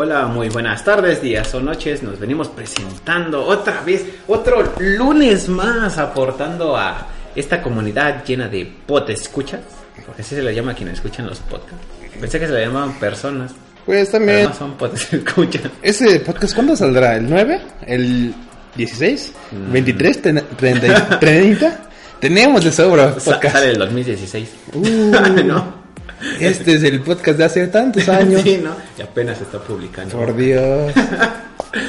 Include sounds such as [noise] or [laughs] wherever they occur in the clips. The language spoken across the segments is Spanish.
Hola, muy buenas tardes, días o noches. Nos venimos presentando otra vez, otro lunes más, aportando a esta comunidad llena de pot escuchas. Porque así se le llama a quienes escuchan los podcasts. Pensé que se le llamaban personas. Pues Pero también. no son pot escuchas. ¿Ese podcast cuándo saldrá? ¿El 9? ¿El 16? ¿23? Ten- ¿30? ¿30? [laughs] Tenemos de sobra Sa- podcast. Sale el 2016. Uh, [laughs] no. Este es el podcast de hace tantos [laughs] años. Sí, ¿no? Y apenas se está publicando. Por Dios. [laughs]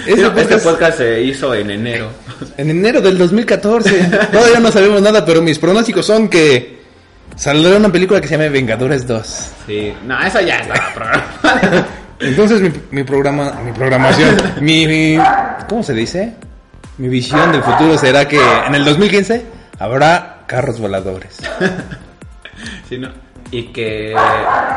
Este podcast se hizo en enero. en enero del 2014. Todavía no sabemos nada, pero mis pronósticos son que saldrá una película que se llama Vengadores 2. Sí, no, eso ya estaba [laughs] programado. Entonces mi, mi programa, mi programación, mi, mi- ¿cómo se dice? Mi visión del futuro será que en el 2015 habrá carros voladores. Sí, ¿no? Y que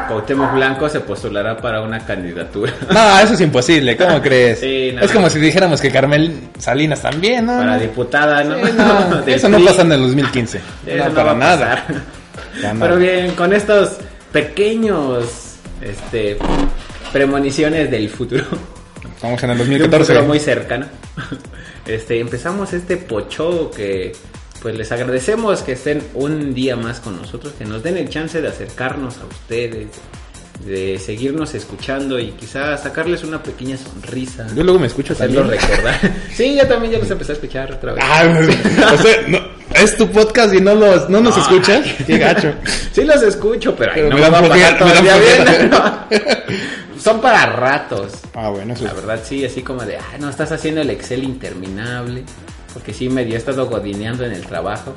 Cuauhtémoc Blanco se postulará para una candidatura. [laughs] No, eso es imposible, ¿cómo crees? Sí, no. es como si dijéramos que Carmel Salinas también, ¿no? Para diputada, ¿no? Sí, no, [laughs] eso no pasa en el 2015. [laughs] Eso no, para nada. Para Pero bien, con estos pequeños este premoniciones del futuro. Estamos en el De un 2014. futuro muy cercano. Este, empezamos este pocho que pues les agradecemos que estén un día más con nosotros, que nos den el chance de acercarnos a ustedes, de seguirnos escuchando y quizás sacarles una pequeña sonrisa. Yo luego me escucho hacerlo recordar. [laughs] Sí, yo también ya los empecé a escuchar otra vez. Ah, o sea, no, es tu podcast y no, los, no nos escuchas. [laughs] Qué gacho. Sí los escucho, pero, ay, Pero no me va a pasar bien, ¿no? [laughs] Son para ratos. Ah, bueno, eso La verdad, sí, así como de, ah, no, estás haciendo el Excel interminable. Porque sí, medio he estado godineando en el trabajo.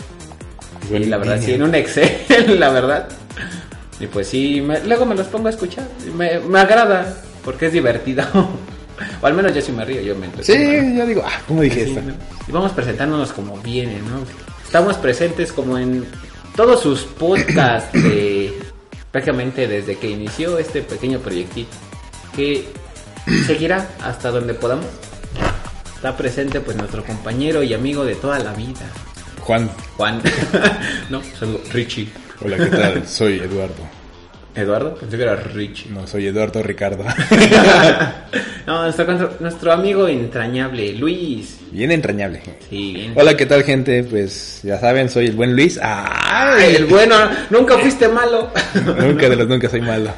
Y la verdad, sí, en un Excel, [laughs] la verdad. Y pues sí, me- luego me los pongo a escuchar. Me, me agrada, porque es divertido. [laughs] o al menos yo sí me río, yo me. Sí, yo digo, ah, ¿cómo dije Sí, esto? ¿no? Y vamos presentándonos como viene, ¿no? Estamos presentes como en todos sus podcasts de- [clears throat] prácticamente desde que inició este pequeño proyectito que seguirá hasta donde podamos. Está presente pues nuestro compañero y amigo de toda la vida, Juan, Juan. [laughs] no, soy Richie. hola, ¿qué tal? Soy Eduardo. Eduardo, pensé que era Richie. No, soy Eduardo Ricardo. [laughs] No, nuestro, nuestro amigo entrañable, Luis. Bien entrañable. Sí, bien. Hola, ¿qué tal, gente? Pues ya saben, soy el buen Luis. ¡Ay! Ay, el bueno, nunca fuiste malo. [laughs] Nunca de los nunca soy malo.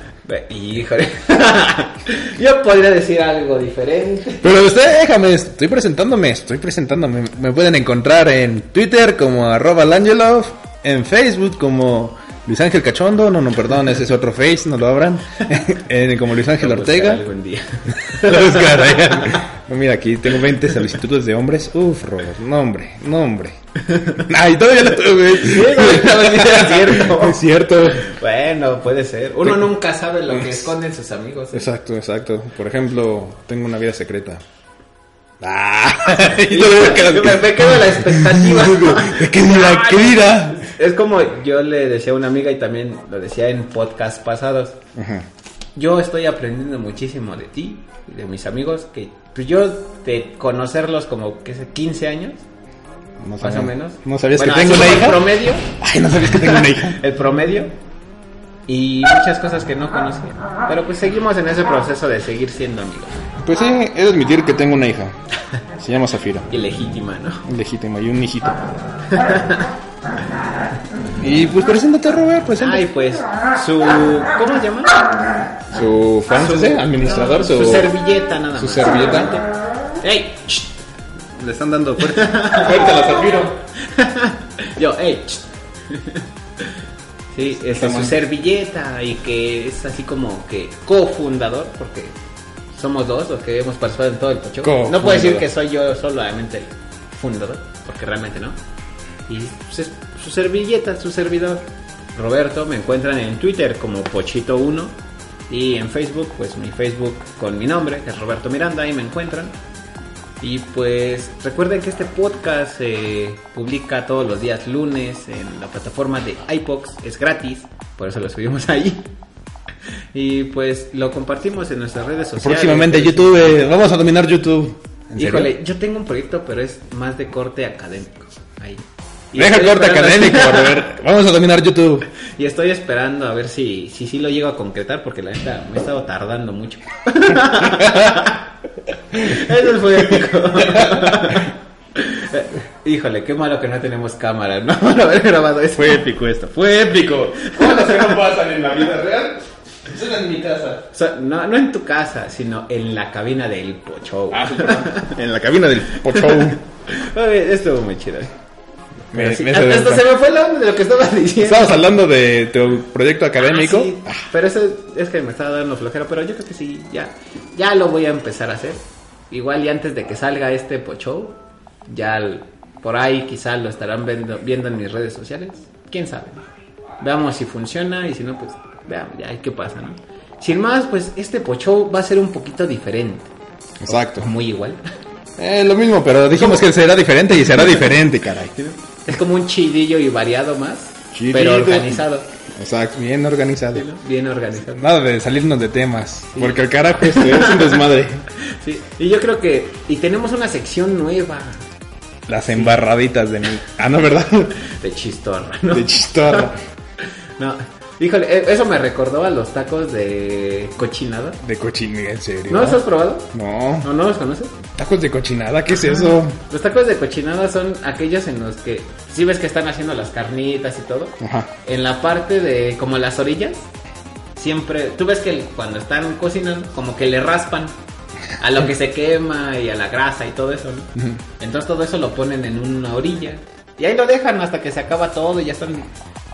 Híjole. [laughs] Yo podría decir algo diferente. Pero usted, déjame, estoy presentándome, estoy presentándome. Me pueden encontrar en Twitter como arroba Langelov, en Facebook como Luis Ángel Cachondo, no, no, perdón, ese es otro face, no lo abran. [laughs] En- como Luis Ángel Ortega. Día. Lo buscaré. [laughs] No, mira, aquí tengo 20 solicitudes de hombres. Uf, Robert, nombre, nombre. Ay, todavía lo tuve. es cierto. [laughs] Es cierto. Bueno, puede ser. Uno nunca sabe lo que esconden sus amigos. ¿eh? Exacto, exacto. Por ejemplo, tengo una vida secreta. Ah, [laughs] y me me, me quedo la expectativa. [laughs] ¿Qué dirá? ¿Qué dirá? Es como yo le decía a una amiga y también lo decía en podcast pasados. Ajá. Yo estoy aprendiendo muchísimo de ti y de mis amigos. Que pues yo de conocerlos como que sé, 15 años, No más sabía- o menos. ¿No sabías Bueno, que tengo una hija? El promedio. [laughs] Ay, no sabías que tengo una hija. [laughs] el promedio y muchas cosas que no conocía. Pero pues seguimos en ese proceso de seguir siendo amigos. Pues sí, he de admitir que tengo una hija. Se llama Zafira. [laughs] Ilegítima, ¿no? Legítima y un hijito. Y pues preséntate, Robert, preséntate. Ay, pues su ¿cómo se llama? Su fan, ¿sí? administrador, su, Su servilleta nada más. su servilleta. ¡Ey! Le están dando fuerte. [laughs] Ahorita la zafiro. Yo, hey. sí, es su servilleta y que es así como que cofundador, porque somos dos los que hemos participado en todo el pocho. No puedo decir que soy yo solamente el fundador, porque realmente no. Y pues, es su servilleta, su servidor. Roberto, me encuentran en Twitter como Pochito1 y en Facebook, pues mi Facebook con mi nombre, que es Roberto Miranda, ahí me encuentran. Y pues recuerden que este podcast se publica todos los días lunes en la plataforma de iPox, es gratis, por eso lo subimos [laughs] ahí. Y pues lo compartimos en nuestras redes sociales. Próximamente YouTube, eh, vamos a dominar YouTube. Híjole, yo tengo un proyecto, pero es más de corte académico. Ahí. Deja académico, ver, [laughs] Vamos a dominar YouTube. Y estoy esperando a ver si si, si lo llego a concretar, porque la neta me he estado tardando mucho. [laughs] Eso es muy épico. Híjole, qué malo que no tenemos cámara, ¿no? [laughs] haber grabado eso. Fue épico esto, fue épico. ¿Cómo que no pasan en la vida real? Eso en mi casa. no, no en tu casa, sino en la cabina del Pocho. Ah, en la cabina del Pocho. Estuvo muy chido. Me, se me fue onda de lo que estabas [laughs] diciendo. Estabas hablando de tu proyecto académico. Ah, pero eso es que me estaba dando flojera, pero yo creo que sí, ya, ya lo voy a empezar a hacer. Igual y antes de que salga este pocho, ya por ahí quizás lo estarán viendo, viendo en mis redes sociales. ¿Quién sabe? Veamos si funciona y si no, pues veamos ya qué pasa, ¿no? Sin más, pues este pocho va a ser un poquito diferente. Exacto. Muy igual. Eh, lo mismo, pero dijimos que será diferente y será [laughs] diferente, caray. Es como un chidillo y variado más, pero organizado. Exacto, bien organizado. Bien organizado. Nada de salirnos de temas, porque el carajo este es un desmadre. [laughs] Sí, y yo creo que... Y tenemos una sección nueva. Las embarraditas de mí. Ah, no, ¿verdad? De chistorra, ¿no? De chistorra. [laughs] no, Híjole, e, eso me recordó a los tacos de cochinada. De cochinada, en serio. ¿No los has probado? No. ¿No, no los conoces? ¿Tacos de cochinada? ¿Qué es eso? Los tacos de cochinada son aquellos en los que, si ves que están haciendo las carnitas y todo, Ajá. en la parte de, como las orillas, siempre, tú ves que cuando están cocinando, como que le raspan a lo que se quema y a la grasa y todo eso, ¿no? Entonces todo eso lo ponen en una orilla. Y ahí lo dejan hasta que se acaba todo y ya están,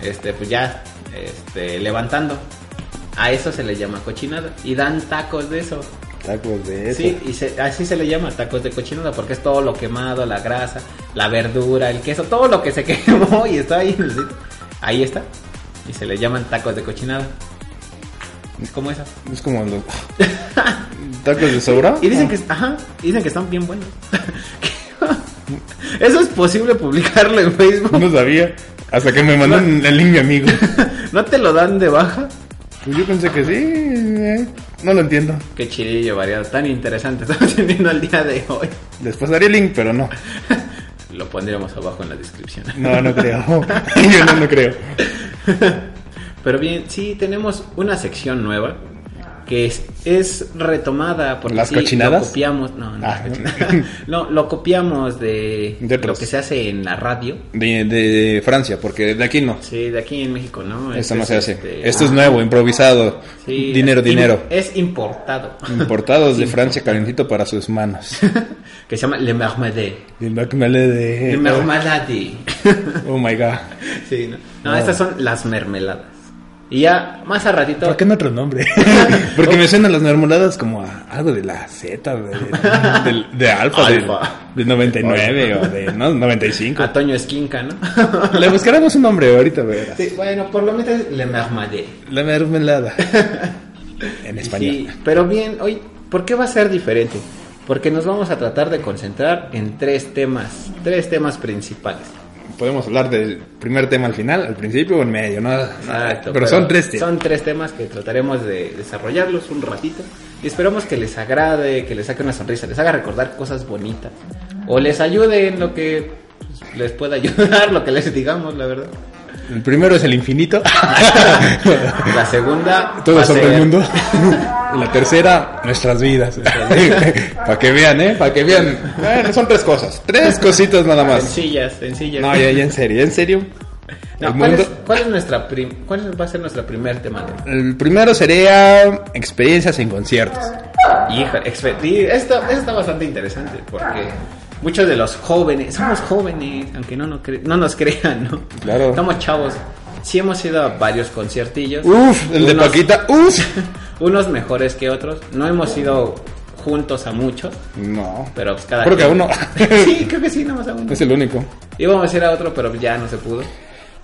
este, pues ya este, levantando. A eso se le llama cochinada. Y dan tacos de eso. Tacos de eso. Sí, y así se le llama tacos de cochinada porque es todo lo quemado, la grasa, la verdura, el queso, todo lo que se [laughs] quemó y está ahí. Ahí está. Y se le llaman tacos de cochinada. Es como eso. Es como los [laughs] tacos de sobra. Y dicen que, ajá, dicen que están bien buenos. [laughs] ¿Eso es posible publicarlo en Facebook? No sabía. Hasta que me mandan el link mi amigo. [laughs] ¿No te lo dan de baja? Pues yo pensé que sí. Eh, no lo entiendo. Qué chidillo variado. Tan interesante [laughs] estamos teniendo el día de hoy. Les pasaría el link, pero no. [laughs] lo pondríamos abajo en la descripción. No, no creo. yo no, no creo. Pero bien, sí, tenemos una sección nueva que es, es retomada porque las cochinadas lo copiamos no no, ah. no [laughs] lo copiamos de, lo que se hace en la radio. De, de, Francia porque de aquí no. Sí de aquí en México no esto no se hace. este, esto es nuevo improvisado. dinero dinero. es importado. Importados de [laughs] Francia calentito para sus manos. [laughs] Que se llama le marmelade le marmelade le marmelade oh my god. Sí no, no. estas son las mermeladas y ya más a ratito. ¿Por qué no otro nombre? [laughs] Porque me suenan las mermeladas como a algo de la Z, de, de, Alfa, de, 99 o de no, 95. A Toño Esquinca, ¿no? [laughs] Le buscaremos un nombre ahorita, verás. Sí, bueno, por lo menos Le Mermelade. La mermelada. [laughs] en español. Sí, pero bien, hoy, ¿por qué va a ser diferente? Porque nos vamos a tratar de concentrar en tres temas, tres temas principales podemos hablar del primer tema al final, al principio o en medio, ¿no? Exacto, pero, son tres temas. Son tres temas que trataremos de desarrollarlos un ratito y esperamos que les agrade, que les saque una sonrisa, les haga recordar cosas bonitas o les ayude en lo que pues, les pueda [laughs] ayudar, lo que les digamos, la verdad. El primero es el infinito. [laughs] la segunda. Todo sobre el mundo. [laughs] la tercera, nuestras vidas. [laughs] Para que vean, ¿eh? Para que vean. son tres cosas. Tres cositas nada más. Sencillas, sencillas. No, ya, en serio, en serio. ¿cuál, es, ¿cuál, es, nuestra ¿Cuál va a ser nuestra primer tema? El primero sería experiencias en conciertos. Hija, esto, esto está bastante interesante porque muchos de los jóvenes, somos jóvenes, aunque no, no, no nos crean, ¿no? Claro. Estamos chavos. Sí hemos ido a varios conciertillos. Uf, el de Unos- Paquita, uf. [laughs] Unos mejores que otros. No hemos ido juntos a muchos, No, pero pues cada creo que a uno. [laughs] sí, [laughs] creo que sí, nada más a uno. es el único. Íbamos a ir a otro, pero ya no se pudo.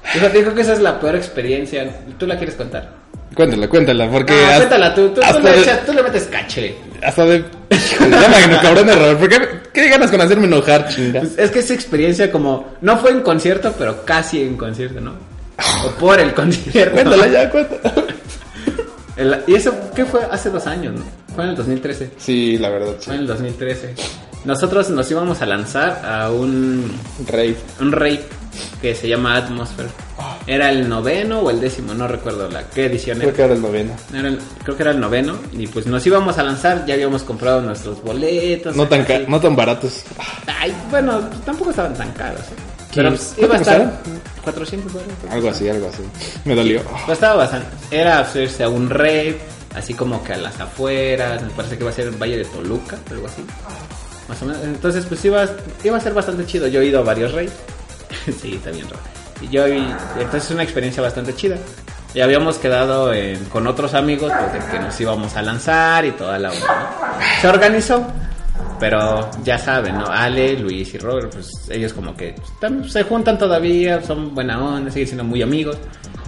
Fíjate, dijo que esa es la peor experiencia. ¿Tú la quieres contar? Cuéntala, cuéntala, porque Ah, hasta, cuéntala tú. Tú, tú le de- echas- tú le metes caché. hasta de... Ya me cabrón de error. ¿Por qué, qué ganas con hacerme enojar, chinga? Pues es que esa experiencia como... No fue en concierto, pero casi en concierto, ¿no? O por el concierto. [laughs] Cuéntala ya, cuéntala. El- y eso, ¿qué fue? Hace dos años, ¿no? Fue en el 2013. Sí, la verdad, sí. Fue en el 2013. Nosotros nos íbamos a lanzar a un, Rey. un rave que se llama Atmosphere. Era el noveno o el décimo, no recuerdo la qué edición Creo era. que era el noveno. Era el- creo que era el noveno. Y pues nos íbamos a lanzar, ya habíamos comprado nuestros boletos. No tan, no tan baratos. Ay, bueno, tampoco estaban tan caros. ¿eh? Pero pues, ¿Cuánto iba a estar? 400 dólares. Algo así, algo así. Me dolió. Estaba bastante. Era hacerse a un rave, así como que a las afueras. Me parece que iba a ser el Valle de Toluca, algo así. Más o menos. Entonces, pues iba, iba a ser bastante chido. Yo he ido a varios raves. [laughs] sí, está bien raro. Y yo, y- entonces es una experiencia bastante chida. Y habíamos quedado en- con otros amigos pues, de que nos íbamos a lanzar y toda la onda. ¿no? Se organizó. Pero ya saben, ¿no? Ale, Luis y Robert, pues ellos como que están- se juntan todavía, son buena onda, siguen siendo muy amigos.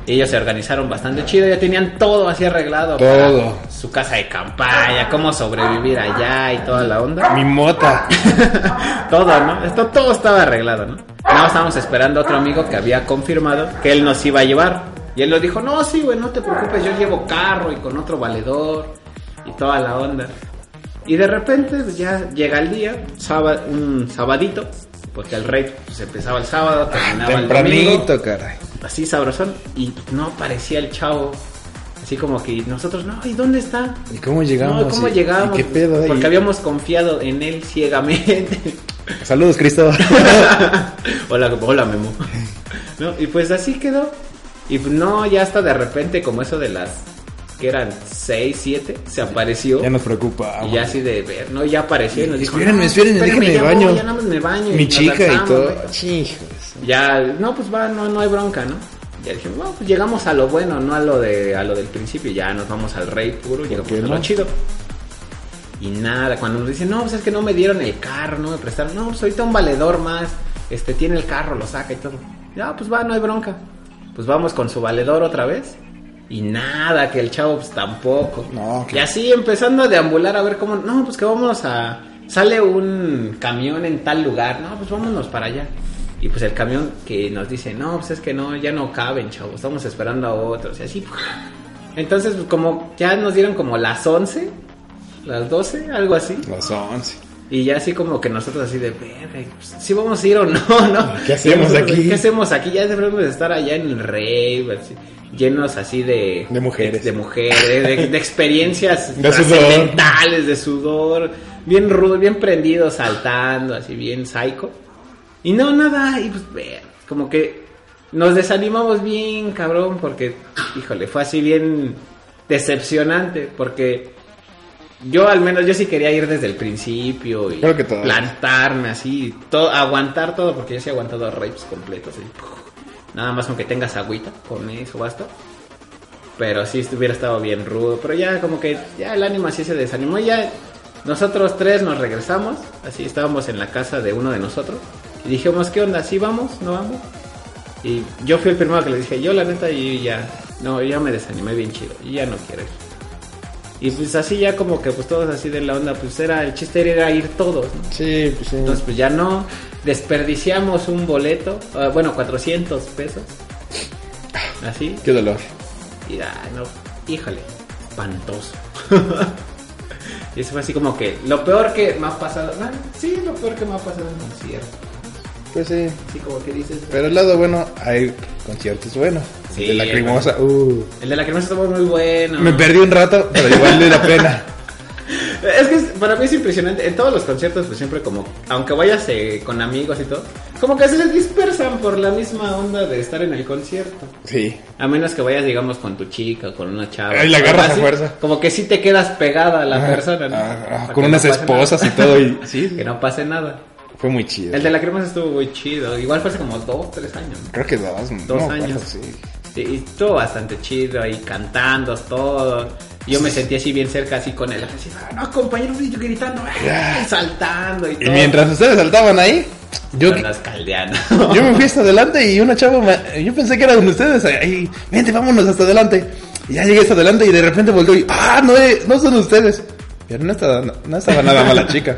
Ellos se organizaron bastante chido, ya tenían todo así arreglado. para Todo. Su casa de campaña, cómo sobrevivir allá y toda la onda. Mi mota. [laughs] todo, ¿no? Esto todo estaba arreglado, ¿no? Más estábamos esperando a otro amigo que había confirmado que él nos iba a llevar. Y él nos dijo, no, sí, güey, no te preocupes, yo llevo carro y con otro valedor y toda la onda. Y de repente pues, ya llega el día, sábado, un sabadito, porque el rey pues, empezaba el sábado, terminaba el domingo Tempranito, caray. así sabrosón y no aparecía el chavo. Así como que nosotros, no, ¿y dónde está? ¿Y cómo llegamos? No, ¿cómo ¿Y- llegamos? y qué pedo ahí? Porque habíamos confiado en él ciegamente. [laughs] Saludos, Cristo. [laughs] hola, hola, Memo. [laughs] ¿No? Y pues así quedó. Y no, ya hasta de repente, como eso de las que eran 6, 7, se apareció. ya nos preocupa. Y ya así de ver, ¿no? Ya apareció y nos dijo. Espérenme, no, espérenme, espérenme, déjenme ya baño. voy, Ya nada más me baño. Mi chica y todo. ¿no? Chijos. Ya, no, pues va, no, no hay bronca, ¿no? Ya dijimos, bueno, pues llegamos a lo bueno, no a lo de a lo del principio, ya nos vamos al rey puro, llegamos a lo no? chido. Y nada, cuando nos dicen, no, pues es que no me dieron el carro, no me prestaron, no, pues ahorita un valedor más, este tiene el carro, lo saca y todo. Ya, pues va, no hay bronca. Pues vamos con su valedor otra vez. Y nada, que el chavo pues tampoco. No, que- Y así empezando a deambular a ver cómo, no, pues que vamos a... Sale un camión en tal lugar, no, pues vámonos para allá. Y pues el camión que nos dice, no, pues es que no, ya no caben, chavos, estamos esperando a otros. Y así, entonces pues como ya nos dieron como las 11, las 12, algo así. Las 11. Y ya así como que nosotros así de, verga, pues, ¿sí vamos a ir o no, no? ¿Qué hacemos nosotros, aquí? ¿Qué hacemos aquí? Ya debemos de estar allá en el rave, así, llenos así de... De mujeres. De mujeres, de, de experiencias [laughs] De sudor. de sudor, bien rudo, bien prendido, saltando, así bien psycho. Y no, nada, y pues, ver, como que nos desanimamos bien, cabrón, porque, híjole, fue así bien decepcionante, porque yo al menos, yo sí quería ir desde el principio y Creo que todos. plantarme así, todo, aguantar todo, porque yo sí he aguantado rapes completos, así, nada más aunque tengas agüita, con eso basta. Pero sí hubiera estado bien rudo, pero ya como que ya el ánimo así se desanimó, y ya nosotros tres nos regresamos, así estábamos en la casa de uno de nosotros y dijimos, ¿qué onda? ¿Sí vamos? ¿No vamos? Y yo fui el primero que le dije, yo la neta, y ya, no, ya me desanimé bien chido, y ya no quiero ir. Y pues así ya como que pues todos así de la onda, pues era, el chiste era ir todos, ¿no? Sí, pues sí. Entonces pues ya no, desperdiciamos un boleto, ah, bueno, 400 pesos, así, Qué dolor. y ah, no, híjole, espantoso. [laughs] y eso fue así como que lo peor que me ha pasado, bueno, sí, lo peor que me ha pasado en un concierto. Pues sí. Así como que dices, Pero el lado bueno, hay conciertos buenos. Sí, de la crimosa. Uh. el de la cremosa estuvo muy bueno. Me perdí un rato, pero igual vale la pena. [laughs] Es que para mí es impresionante. En todos los conciertos, pues siempre como, aunque vayas eh, con amigos y todo, como que se dispersan por la misma onda de estar en el concierto. Sí. A menos que vayas, digamos, con tu chica o con una chava. Ay, la agarras a fuerza. Como que sí te quedas pegada a la persona, ¿no? Para con unas no esposas nada. y todo. Y, [laughs] sí. que no pase nada. Fue muy chido. El de la crema estuvo muy chido. Igual fue hace como dos, tres años. ¿no? Creo que dos, Dos no años. sí. Sí, y estuvo bastante chido ahí cantando todo. Yo me sentí así bien cerca, así con él. Así, "Ah, no, compañero, y yo gritando, ¡ay! saltando y Y todo. mientras ustedes saltaban ahí, yo, [laughs] yo me fui [laughs] hasta adelante y una chava, me- yo pensé que era donde ustedes, ahí, vente, vámonos hasta adelante. Y ya llegué hasta adelante y de repente volteó y, ah, no, eh, no son ustedes. Pero no estaba, no estaba nada mala chica,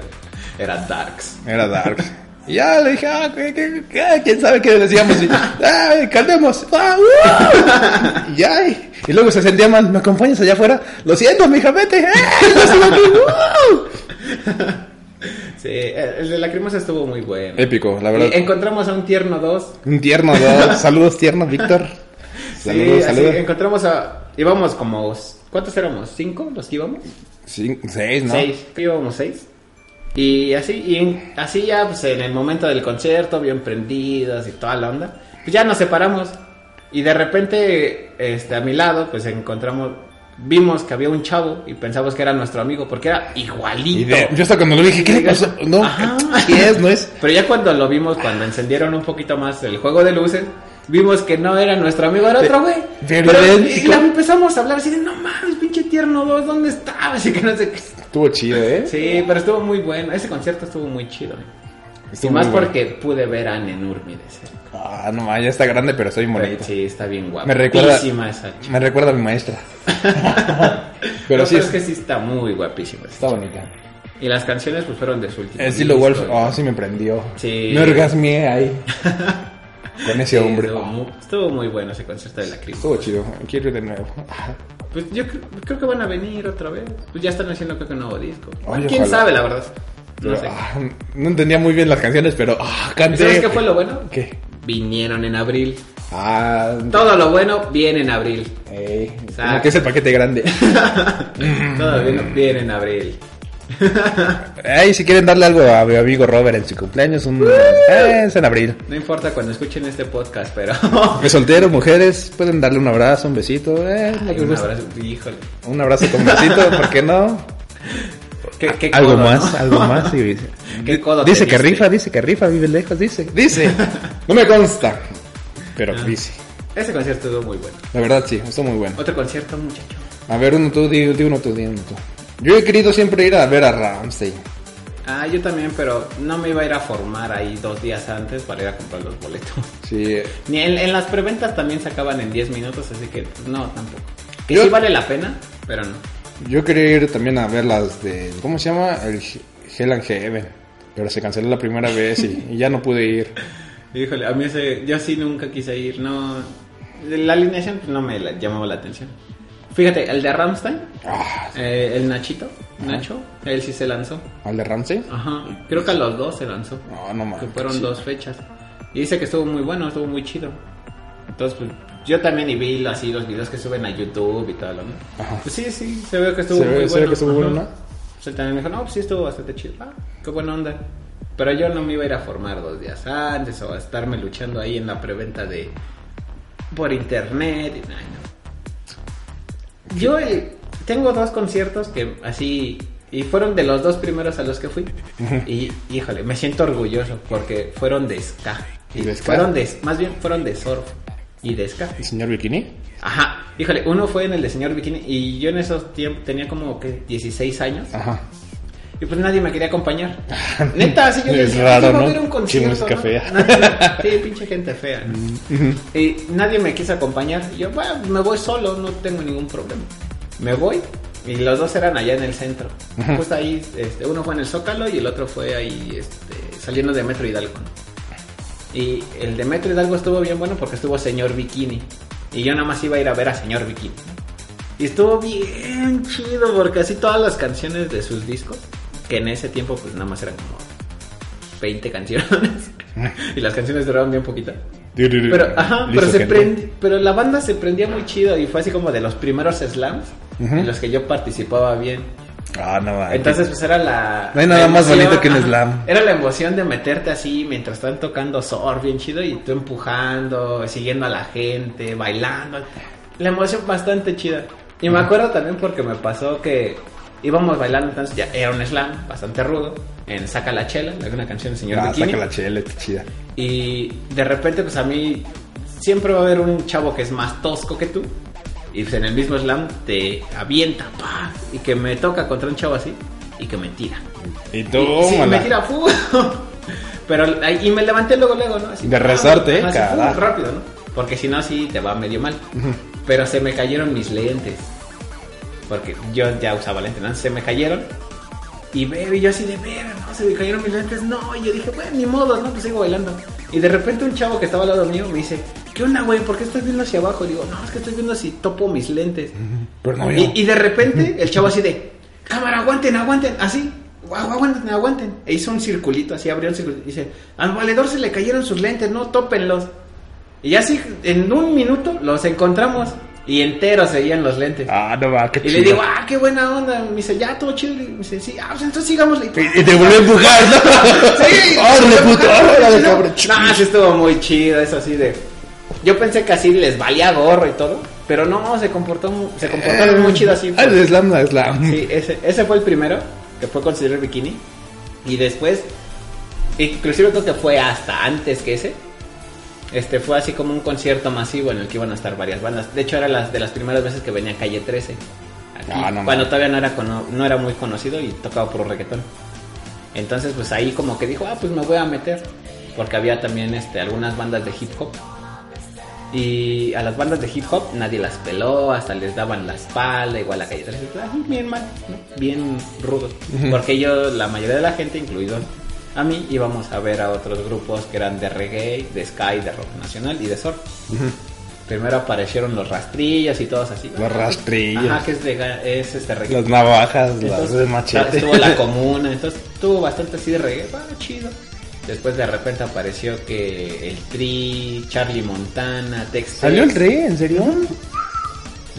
Era Darks. era Dark. Y ya le dije, ah, ¿qué, qué, qué? quién sabe qué decíamos. Y, ay, cantemos. Ah, uh". Y y, y luego se sentía mal, ¿me acompañas allá afuera? Lo siento, mija, vete. ¡Eh, aquí! [laughs] ¡Uh! Sí, el de la cremosa estuvo muy bueno. Épico, la Y verdad. encontramos a un tierno 2. Un tierno, dos. [laughs] Saludos tiernos, Víctor. Sí, Saludos, así saludos. encontramos a. Íbamos como. ¿Cuántos éramos? ¿Cinco los que íbamos? Sí, seis, ¿no? Seis. Íbamos seis. Y así, y así ya, pues en el momento del concierto, bien prendidos y toda la onda, pues ya nos separamos. Y de repente, este, a mi lado, pues encontramos, vimos que había un chavo y pensamos que era nuestro amigo, porque era igualito. Y de- yo hasta cuando lo dije, ¿qué le pasó? No, Ajá. ¿qué es? No es. [laughs] Pero ya cuando lo vimos, cuando encendieron un poquito más el juego de luces, vimos que no era nuestro amigo, era otro güey. pero Pero, y la empezamos a hablar así de, no mames, pinche tierno 2, ¿dónde estabas? Así que no sé qué. Estuvo chido, ¿eh? Sí, pero estuvo muy bueno. Ese concierto estuvo muy chido. Estuvo y más bueno. porque pude ver a Nenurmi de cerca. Ah, no, ya está grande, pero soy Pero bonito. Sí, está bien guapa. Me recuerda- esa chica. Me recuerda a mi maestra. [laughs] pero No, sí, es es- que sí está muy guapísima. está chica. bonita. Y las canciones pues fueron de su último El estilo disco, Wolf, oh, sí me prendió. Sí. Me orgasmié ahí. [laughs] Con ese Sí, hombre. Estuvo, Oh, muy, estuvo muy bueno ese concierto de la Cris. estuvo chido. Quiero ir de nuevo. Pues yo cre- creo que van a venir otra vez. Pues ya están haciendo creo que un nuevo disco. Ay, ¿Quién ojalá. sabe la verdad? No sé. Ah, no entendía muy bien las canciones, pero ah, canté. ¿Sabes qué fue lo bueno? ¿Qué? Vinieron en abril. Ah, Todo lo bueno viene en abril. ey, como que es el paquete grande. [laughs] Todo lo bueno viene en abril. [laughs] Ay, si quieren darle algo a mi amigo Robert en su cumpleaños, un... eh, es en abril. No importa cuando escuchen este podcast, pero. [laughs] De soltero, [laughs] mujeres, pueden darle un abrazo, un besito, eh, Ay, un abrazo. Híjole. Un abrazo con besito, ¿por qué no? ¿Qué, qué algo más, ¿no? algo más. sí. ¿Qué codo dice te que rifa, dice que rifa, vive lejos, dice, dice. No me consta, pero dice. Ese concierto estuvo muy bueno. La verdad sí, está muy bueno. Otro concierto, muchacho. A ver, uno tú, di, di uno tú, di uno tú. Yo he querido siempre ir a ver a Ramsey. Ah, yo también, pero no me iba a ir a formar ahí dos días antes para ir a comprar los boletos. Sí, Ni en, en las preventas también se acaban en 10 minutos, así que pues, no, tampoco. Que Yo- sí vale la pena, pero no. yo quería ir también a ver las de, ¿cómo se llama? El He- Hell and Heaven. Pero se canceló la primera vez y, y ya no pude ir. [laughs] Híjole, a mí ese, yo sí nunca quise ir, no. La alineación pues, no me la- llamaba la atención. Fíjate, el de Ramstein, Ah, eh, el Nachito, Nacho, él sí se lanzó. ¿Al de Ramsey? Ajá, creo que a los dos se lanzó. No, no mames. que fueron sí. dos fechas. Y dice que estuvo muy bueno, estuvo muy chido. Entonces, pues, yo también y vi así los videos que suben a YouTube y tal, ¿no? Ajá. Pues sí, sí, se ve que estuvo Se ve- muy se ve bueno. que estuvo bueno, ¿no? Pues él también me dijo, no, pues sí estuvo bastante chido. Ah, qué buena onda. Pero yo no me iba a ir a formar dos días antes o a estarme luchando ahí en la preventa de... por internet. Y, ay, no. Yo eh, tengo dos conciertos que así... Y fueron de los dos primeros a los que fui. Y híjole, me siento orgulloso porque fueron de ska. ¿Y de ska? Fueron de, más bien fueron de surf y de ska. ¿El señor Bikini? Ajá, híjole, uno fue en el de señor Bikini y yo en esos tiempos tenía como que 16 años Ajá. Y pues nadie me quería acompañar. [laughs] Neta, así yo Es decía, raro, "Ay, voy a ¿no? ver un concierto, ¿no?". fea. Nadie- sí, pinche gente fea. ¿no? Y nadie me quiso acompañar. Y yo, bueno, me voy solo, no tengo ningún problema. Me voy y los dos eran allá en el centro. Justo ahí, este, uno fue en el Zócalo y el otro fue ahí este, saliendo de Metro Hidalgo. Y el de Metro Hidalgo estuvo bien bueno porque estuvo señor Bikini. Y yo nada más iba a ir a ver a señor Bikini. Y estuvo bien chido porque así todas las canciones de sus discos, que en ese tiempo pues nada más eran como 20 canciones. [laughs] y las canciones duraban bien poquito. Pero, ajá, pero se prend- pero la banda se prendía muy chido y fue así como de los primeros slams Ujú. en los que yo participaba bien. Ah, no mames. Entonces, pues era la. No hay nada más bonito que un ajá. slam. Era la emoción de meterte así mientras están tocando surf bien chido y tú empujando, siguiendo a la gente, bailando. La emoción bastante chida. Y me acuerdo también porque me pasó que íbamos bailando, entonces ya era un slam bastante rudo, en Saca la Chela, una canción del señor Ah, Bikini. saca la chela, está chida. Y de repente, pues a mí siempre va a haber un chavo que es más tosco que tú. Y pues en el mismo slam te avienta, pa, y que me toca contra un chavo así y que me tira. Y Y, tú, sí, me tira, fu. [laughs] Pero y me levanté luego, luego, ¿no? Así, De resorte, así, fu, carajo. rápido, ¿no? Porque si no, así te va medio mal. Pero se me cayeron mis lentes. Porque yo ya usaba lentes, ¿no? Se me cayeron. Y veo, y yo así de ver, no, se me cayeron mis lentes, no. Y yo dije, bueno, ni modo, no, pues sigo bailando. Y de repente un chavo que estaba al lado mío me dice, ¿qué onda, güey? ¿Por qué estás viendo hacia abajo? Y digo, no, es que estoy viendo si topo mis lentes. [laughs] Pero no, Y, y de repente [laughs] el chavo así de, cámara, aguanten, aguanten, así, aguanten, aguanten. E hizo un circulito, así abrió un circulito. Dice, al valedor se le cayeron sus lentes, no, tópenlos. Y así, en un minuto, los encontramos. Y enteros seguían los lentes. Ah, no va, qué y chido. le digo, ah, qué buena onda. Me dice, ya, todo chido. Y me dice, sí, ah, pues entonces sigámosle. Y y te volvió a empujar, ¿no? [laughs] Sí, [laughs] ¡Órale, puto! ¡Órale, no, cabrón! No, sí estuvo muy chido, eso así de. Yo pensé que así les valía gorro y todo, pero no, se comportó, se comportaron muy chido así. Ah, el slam, el slam. Sí, ese, ese fue el primero que fue considerar bikini. Y después, inclusive creo que fue hasta antes que ese. Este fue así como un concierto masivo en el que iban a estar varias bandas. De hecho, era las de las primeras veces que venía Calle 13. Aquí, Ah, no cuando todavía no era, cono- no era muy conocido y tocaba puro reggaetón. Entonces, pues ahí como que dijo, ah, pues me voy a meter. Porque había también este, algunas bandas de hip hop. Y a las bandas de hip hop nadie las peló, hasta les daban la espalda, igual a calle 13. Ah, Bien mal, bien rudos. Porque ellos, la mayoría de la gente, incluido a mí, íbamos a ver a otros grupos que eran de reggae, de sky, de rock nacional y de surf. Primero aparecieron los rastrillos y todos así. Los rastrillos. Ajá, que es, de, es este reggae. Las navajas, las de machete. Estuvo la [laughs] comuna, entonces estuvo bastante así de reggae, va chido. Después de repente apareció que el Tri, Charlie Montana, Tex ¿Salió el rey? ¿En serio?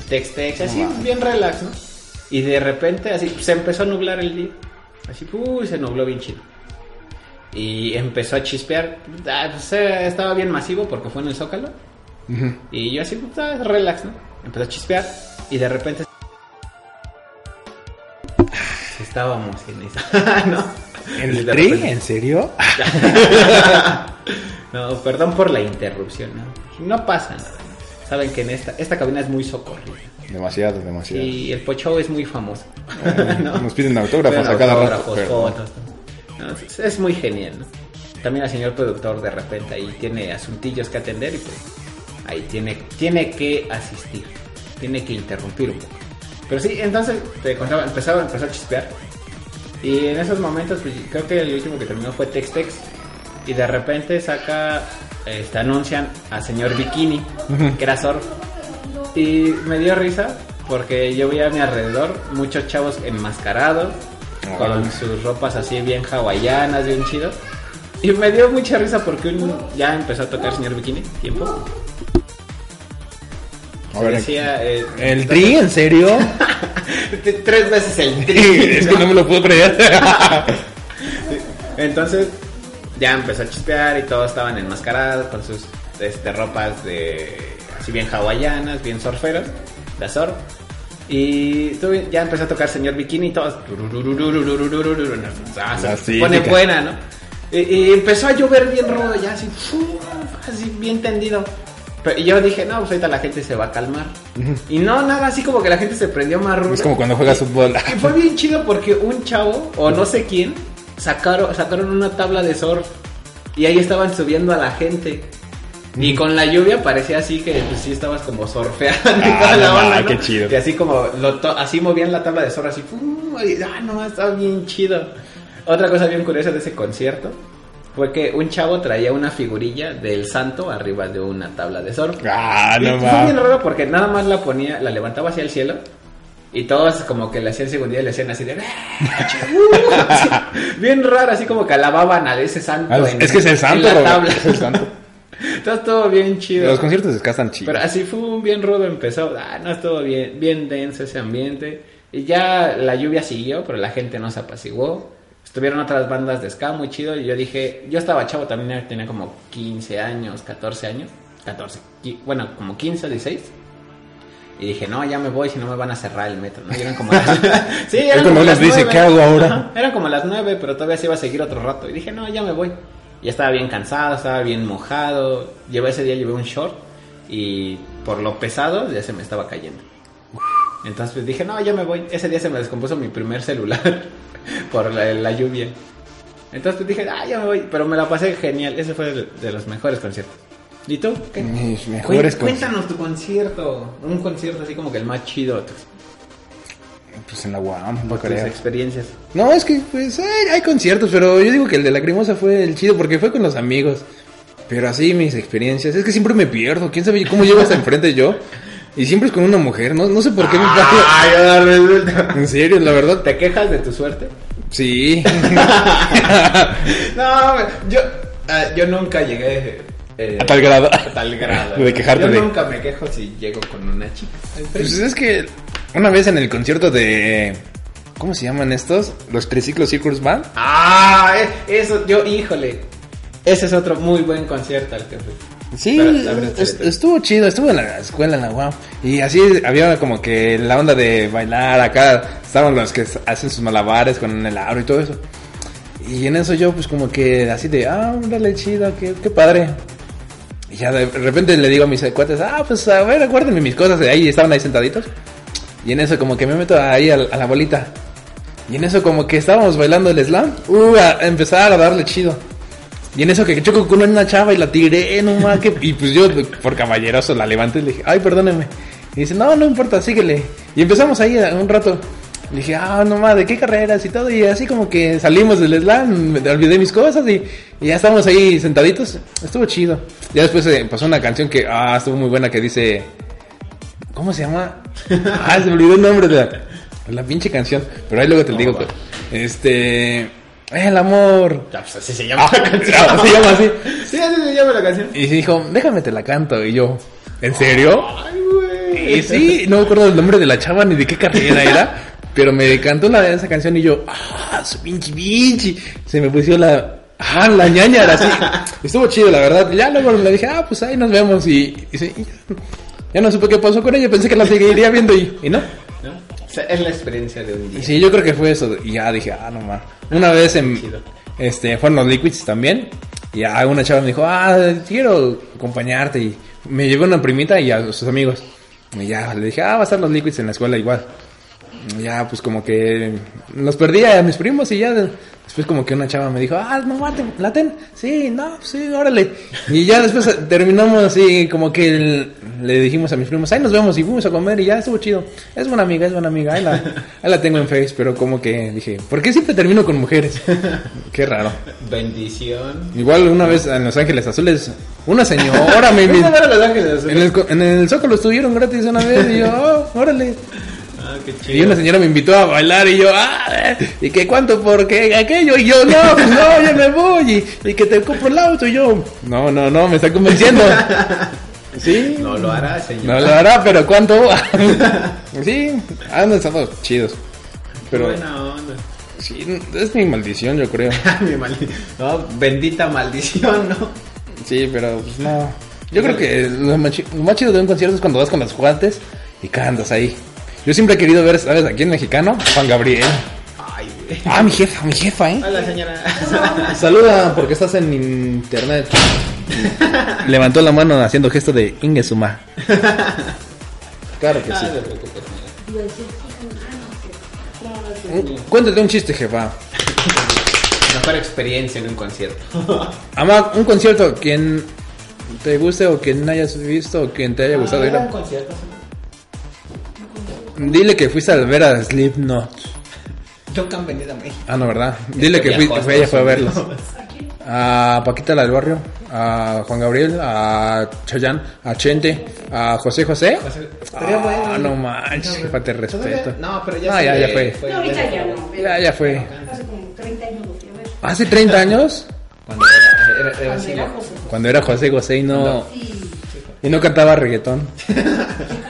Tex Tex, así No bien relax, ¿no? Y de repente así se empezó a nublar el día. Así, uy, se nubló bien chido. Y empezó a chispear. Ah, pues, eh, estaba bien masivo porque fue en el Zócalo. Y yo así, pues, ah, relax, ¿no? Empezó a chispear y de repente... Estábamos en esa... [laughs] ¿no? ¿En el tri? repente- ¿En serio? [laughs] No, perdón por la interrupción, ¿no? No pasa nada. Saben que en esta, esta cabina es muy socorrida. Demasiado, demasiado. Y el Pocho es muy famoso. [laughs] ¿no? Nos piden autógrafos a cada rato. autógrafos, pero- fotos, ¿no? No, es, es muy genial, ¿no? También el señor productor de repente ahí tiene asuntillos que atender y pues ahí tiene, tiene que asistir, tiene que interrumpir un poco. Pero sí, entonces te contaba, empezaba, empezó a chispear. Y en esos momentos, pues creo que el último que terminó fue Tex Tex. Y de repente saca, este, anuncian a señor Bikini, que era surf. Y me dio risa porque yo veía a mi alrededor muchos chavos enmascarados, con sus ropas así bien hawaianas, bien chido. Y me dio mucha risa porque un, ya empezó a tocar señor Bikini, tiempo. A ver, Decía, eh, ¿El tri? ¿En serio? [laughs] Tres veces el tri. [laughs] es que no me lo puedo creer. [laughs] Entonces ya empezó a chispear y todos estaban enmascarados con sus este, ropas de así bien hawaianas, bien surferos, de surf. Y ya empezó a tocar señor bikini y todos. Ah, se pone buena, ¿no? Y, y empezó a llover bien rudo, ya así, así bien tendido. Pero y yo dije, no, pues ahorita la gente se va a calmar. Y no, nada, así como que la gente se prendió más rudo. es como cuando juegas fútbol. Y fue [laughs] bien chido porque un chavo, o no sé quién, sacaron, sacaron una tabla de surf y ahí estaban subiendo a la gente. Y con la lluvia parecía así que pues, sí estabas como surfeando y Ah, toda la no, onda, ma, ¿no? qué chido. Y así como lo to- así movían la tabla de surf así, ¡pum! y, ah, no, estaba bien chido. Otra cosa bien curiosa de ese concierto fue que un chavo traía una figurilla del santo arriba de una tabla de surf. Ah, Y no fue bien raro porque nada más la ponía, la levantaba hacia el cielo y todos como que le hacían segundía y le hacían así de... "Uh", [laughs] bien raro, así como que alababan a ese santo. Ah, en- Es que es el en santo, la tabla. Es el santo. Estuvo bien chido. Los conciertos de ska están chidos. Pero así fue un bien rudo, empezó, ah, no estuvo bien, bien denso ese ambiente. Y ya la lluvia siguió, pero la gente no se apaciguó. Estuvieron otras bandas de ska muy chido y yo dije, yo estaba chavo también, tenía como 15 años, 14 años, 14, qui- bueno, como 15 o 16. Y dije, no, ya me voy, si no me van a cerrar el metro, ¿no? Y eran como las... [laughs] sí, eran como como las dice, nueve. ¿qué hago ahora? Ajá, Eran como las nueve, pero todavía se iba a seguir otro rato. Y dije, no, ya me voy. Ya estaba bien cansado, estaba bien mojado. Llevé ese día, llevé un short. Y por lo pesado, ya se me estaba cayendo. Entonces pues, dije, no, ya me voy. Ese día se me descompuso mi primer celular [laughs] por la, la lluvia. Entonces pues, dije, ah, ya me voy. Pero me la pasé genial. Ese fue de, de los mejores conciertos. ¿Y tú? ¿Qué? Mis mejores Cué- Cuéntanos tu concierto. Un concierto así como que el más chido. Pues en la UAM, no creo. experiencias. No, es que pues hay, hay conciertos, pero yo digo que el de Lacrimosa fue el chido porque fue con los amigos. Pero así mis experiencias, es que siempre me pierdo. ¿Quién sabe cómo llego hasta enfrente yo? Y siempre es con una mujer, no, no sé por qué me pasa. Ay, ahora resulta. En serio, la verdad. ¿Te quejas de tu suerte? Sí. [laughs] No, yo, ah, yo nunca llegué eh, A tal grado. a tal grado. [laughs] De quejarte yo de- nunca me quejo si llego con una chica. Pues es que una vez en el concierto de... ¿Cómo se llaman estos? Los Triciclos Circus Band. Ah, eh, eso, yo, híjole. Ese es otro muy buen concierto al que fui. Es- sí. estuvo chido, estuvo en la escuela en la UAM. Y así había como que la onda de bailar acá. Estaban los que hacen sus malabares con el aro y todo eso. Y en eso yo pues como que así de, ah, dale chido, qué, qué padre. Y ya de repente le digo a mis cuates, ah, pues a ver, acuérdenme mis cosas. Y ahí estaban ahí sentaditos. Y en eso como que me meto ahí a, a la bolita. Y en eso como que estábamos bailando el slam. Uh, a, empezar a darle chido. Y en eso que choco con una chava y la tiré, no más que... Y pues yo, por caballeroso, la levanté y le dije, ay, perdóneme. Y dice, no, no importa, síguele. Y empezamos ahí a- un rato. Le dije, ah, no más, ¿de qué carreras y todo? Y así como que salimos del slam, me olvidé mis cosas y, y ya estábamos ahí sentaditos. Estuvo chido. Ya después eh, pasó una canción que, ah, estuvo muy buena que dice... ¿Cómo se llama? [laughs] Ah, se me olvidó el nombre de la, de la pinche canción. Pero ahí luego te lo digo. va? pues. Este... El amor. Ya, pues así se [laughs] llama Ah, la canción. ah, se llama así. Sí, así se llama la canción. Y dijo, déjame te la canto. Y yo, ¿en serio? Ay, güey. Y sí, no me acuerdo del nombre de la chava ni de qué carrera era. Pero me cantó la, esa canción y yo, ah, su pinche pinche. Se me puso la, ah, la ñaña era así. [laughs] Estuvo chido, la verdad. Ya luego le dije, ah, pues ahí nos vemos. Y, y sí, ya, no supe qué pasó con ella. Pensé que la seguiría viendo y, y no. ¿No? O sea, es la experiencia de un Y día. sí, yo creo que fue eso. Y ya dije, ah, no más. Una vez en, Chido. este, fueron los Liquids también. Y a una chava me dijo, ah, quiero acompañarte. Y me llevé una primita y a sus amigos. Y ya le dije, ah, va a estar los Liquids en la escuela igual. Ya, pues como que los perdí a mis primos y ya de- después como que una chava me dijo, ah, no, mate, laten. Sí, no, sí, órale. Y ya después terminamos así como que el- le dijimos a mis primos, ahí nos vemos y fuimos a comer y ya estuvo chido. Es buena amiga, es buena amiga. Ahí la, ahí la tengo en Face, pero como que dije, ¿por qué siempre termino con mujeres? Qué raro. Bendición. Igual una vez en Los Ángeles Azules, una señora me [laughs] ¿Fuiste a invitó. ver a Los Ángeles Azules? En el, en el Zócalo estuvieron gratis una vez y yo, oh, órale. Ah, qué Y una señora me invitó a bailar y yo, ah, eh, ¿y qué cuánto por qué aquello? Y yo, no, pues no, ya me voy. Y, y que te compro el auto. Y yo, no, no, no, me está convenciendo. Sí. No lo hará, señor. No lo hará, pero ¿cuánto? [laughs] sí, han estado chidos. Pero Buena onda. sí, es mi maldición, yo creo. [laughs] Mi maldi- No, bendita maldición, ¿no? Sí, pero pues no. Yo creo que lo más, chido de un concierto es cuando vas con los guantes y cantas ahí. Yo siempre he querido ver, ¿sabes? Aquí en Mexicano, Juan Gabriel. Ay, güey. Ah, mi jefa, mi jefa, ¿eh? Hola, señora. [laughs] Saluda porque estás en internet. Levantó la mano haciendo gesto de Ingesuma. Claro que sí. Ah. Un- Cuéntate un chiste, jefa. Mejor experiencia en un concierto. [laughs] Ama, un concierto, quien te guste o quien hayas visto o quien te haya gustado ir Ah, un a... concierto. Dile que fuiste a ver a Slipknot. Nunca han venido a México. Ah, no, ¿verdad? Dile que, fui- a fue- ella fue a verlos. A Paquita la del Barrio, a Juan Gabriel, a Chayanne, a Chente, a José José. José- estaría bueno. Ah, no manches, jefa, te respeto. No, pero ya No, se ya, ya fue. No, ahorita ya no. pero Ya, ya fue. Hace como 30 años. ¿Hace 30 años? Cuando era, era, era Cuando así, era ¿no? José José. Cuando era José José y no, Sí. y no cantaba reggaetón. [laughs]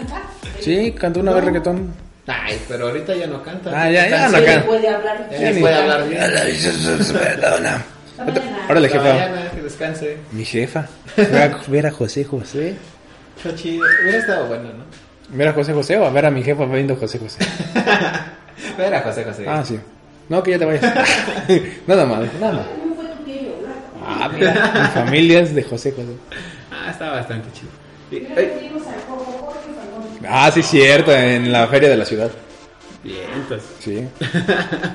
Sí, cantó una vez reggaetón. Ay, pero ahorita ya no canta. Ah, ya, ya Está no canta. puede hablar. Ya ni puede hablar bien. Perdona. Órale, jefa. Mañana, que descanse. Mi jefa. [laughs] Ver a José José. Qué chido. Hubiera estado bueno, ¿no? ¿Ver a José José o a ver a mi jefa viendo José José? [laughs] Ver a José José. Ah, sí. No, que ya te vayas. [laughs] nada más, nada más. ¿Cómo fue tu blanco? Ah, mira, mi familia es de José José. Ah, está bastante chido. Y- Ah, sí, cierto, en la feria de la ciudad. bien, entonces. Sí. [laughs]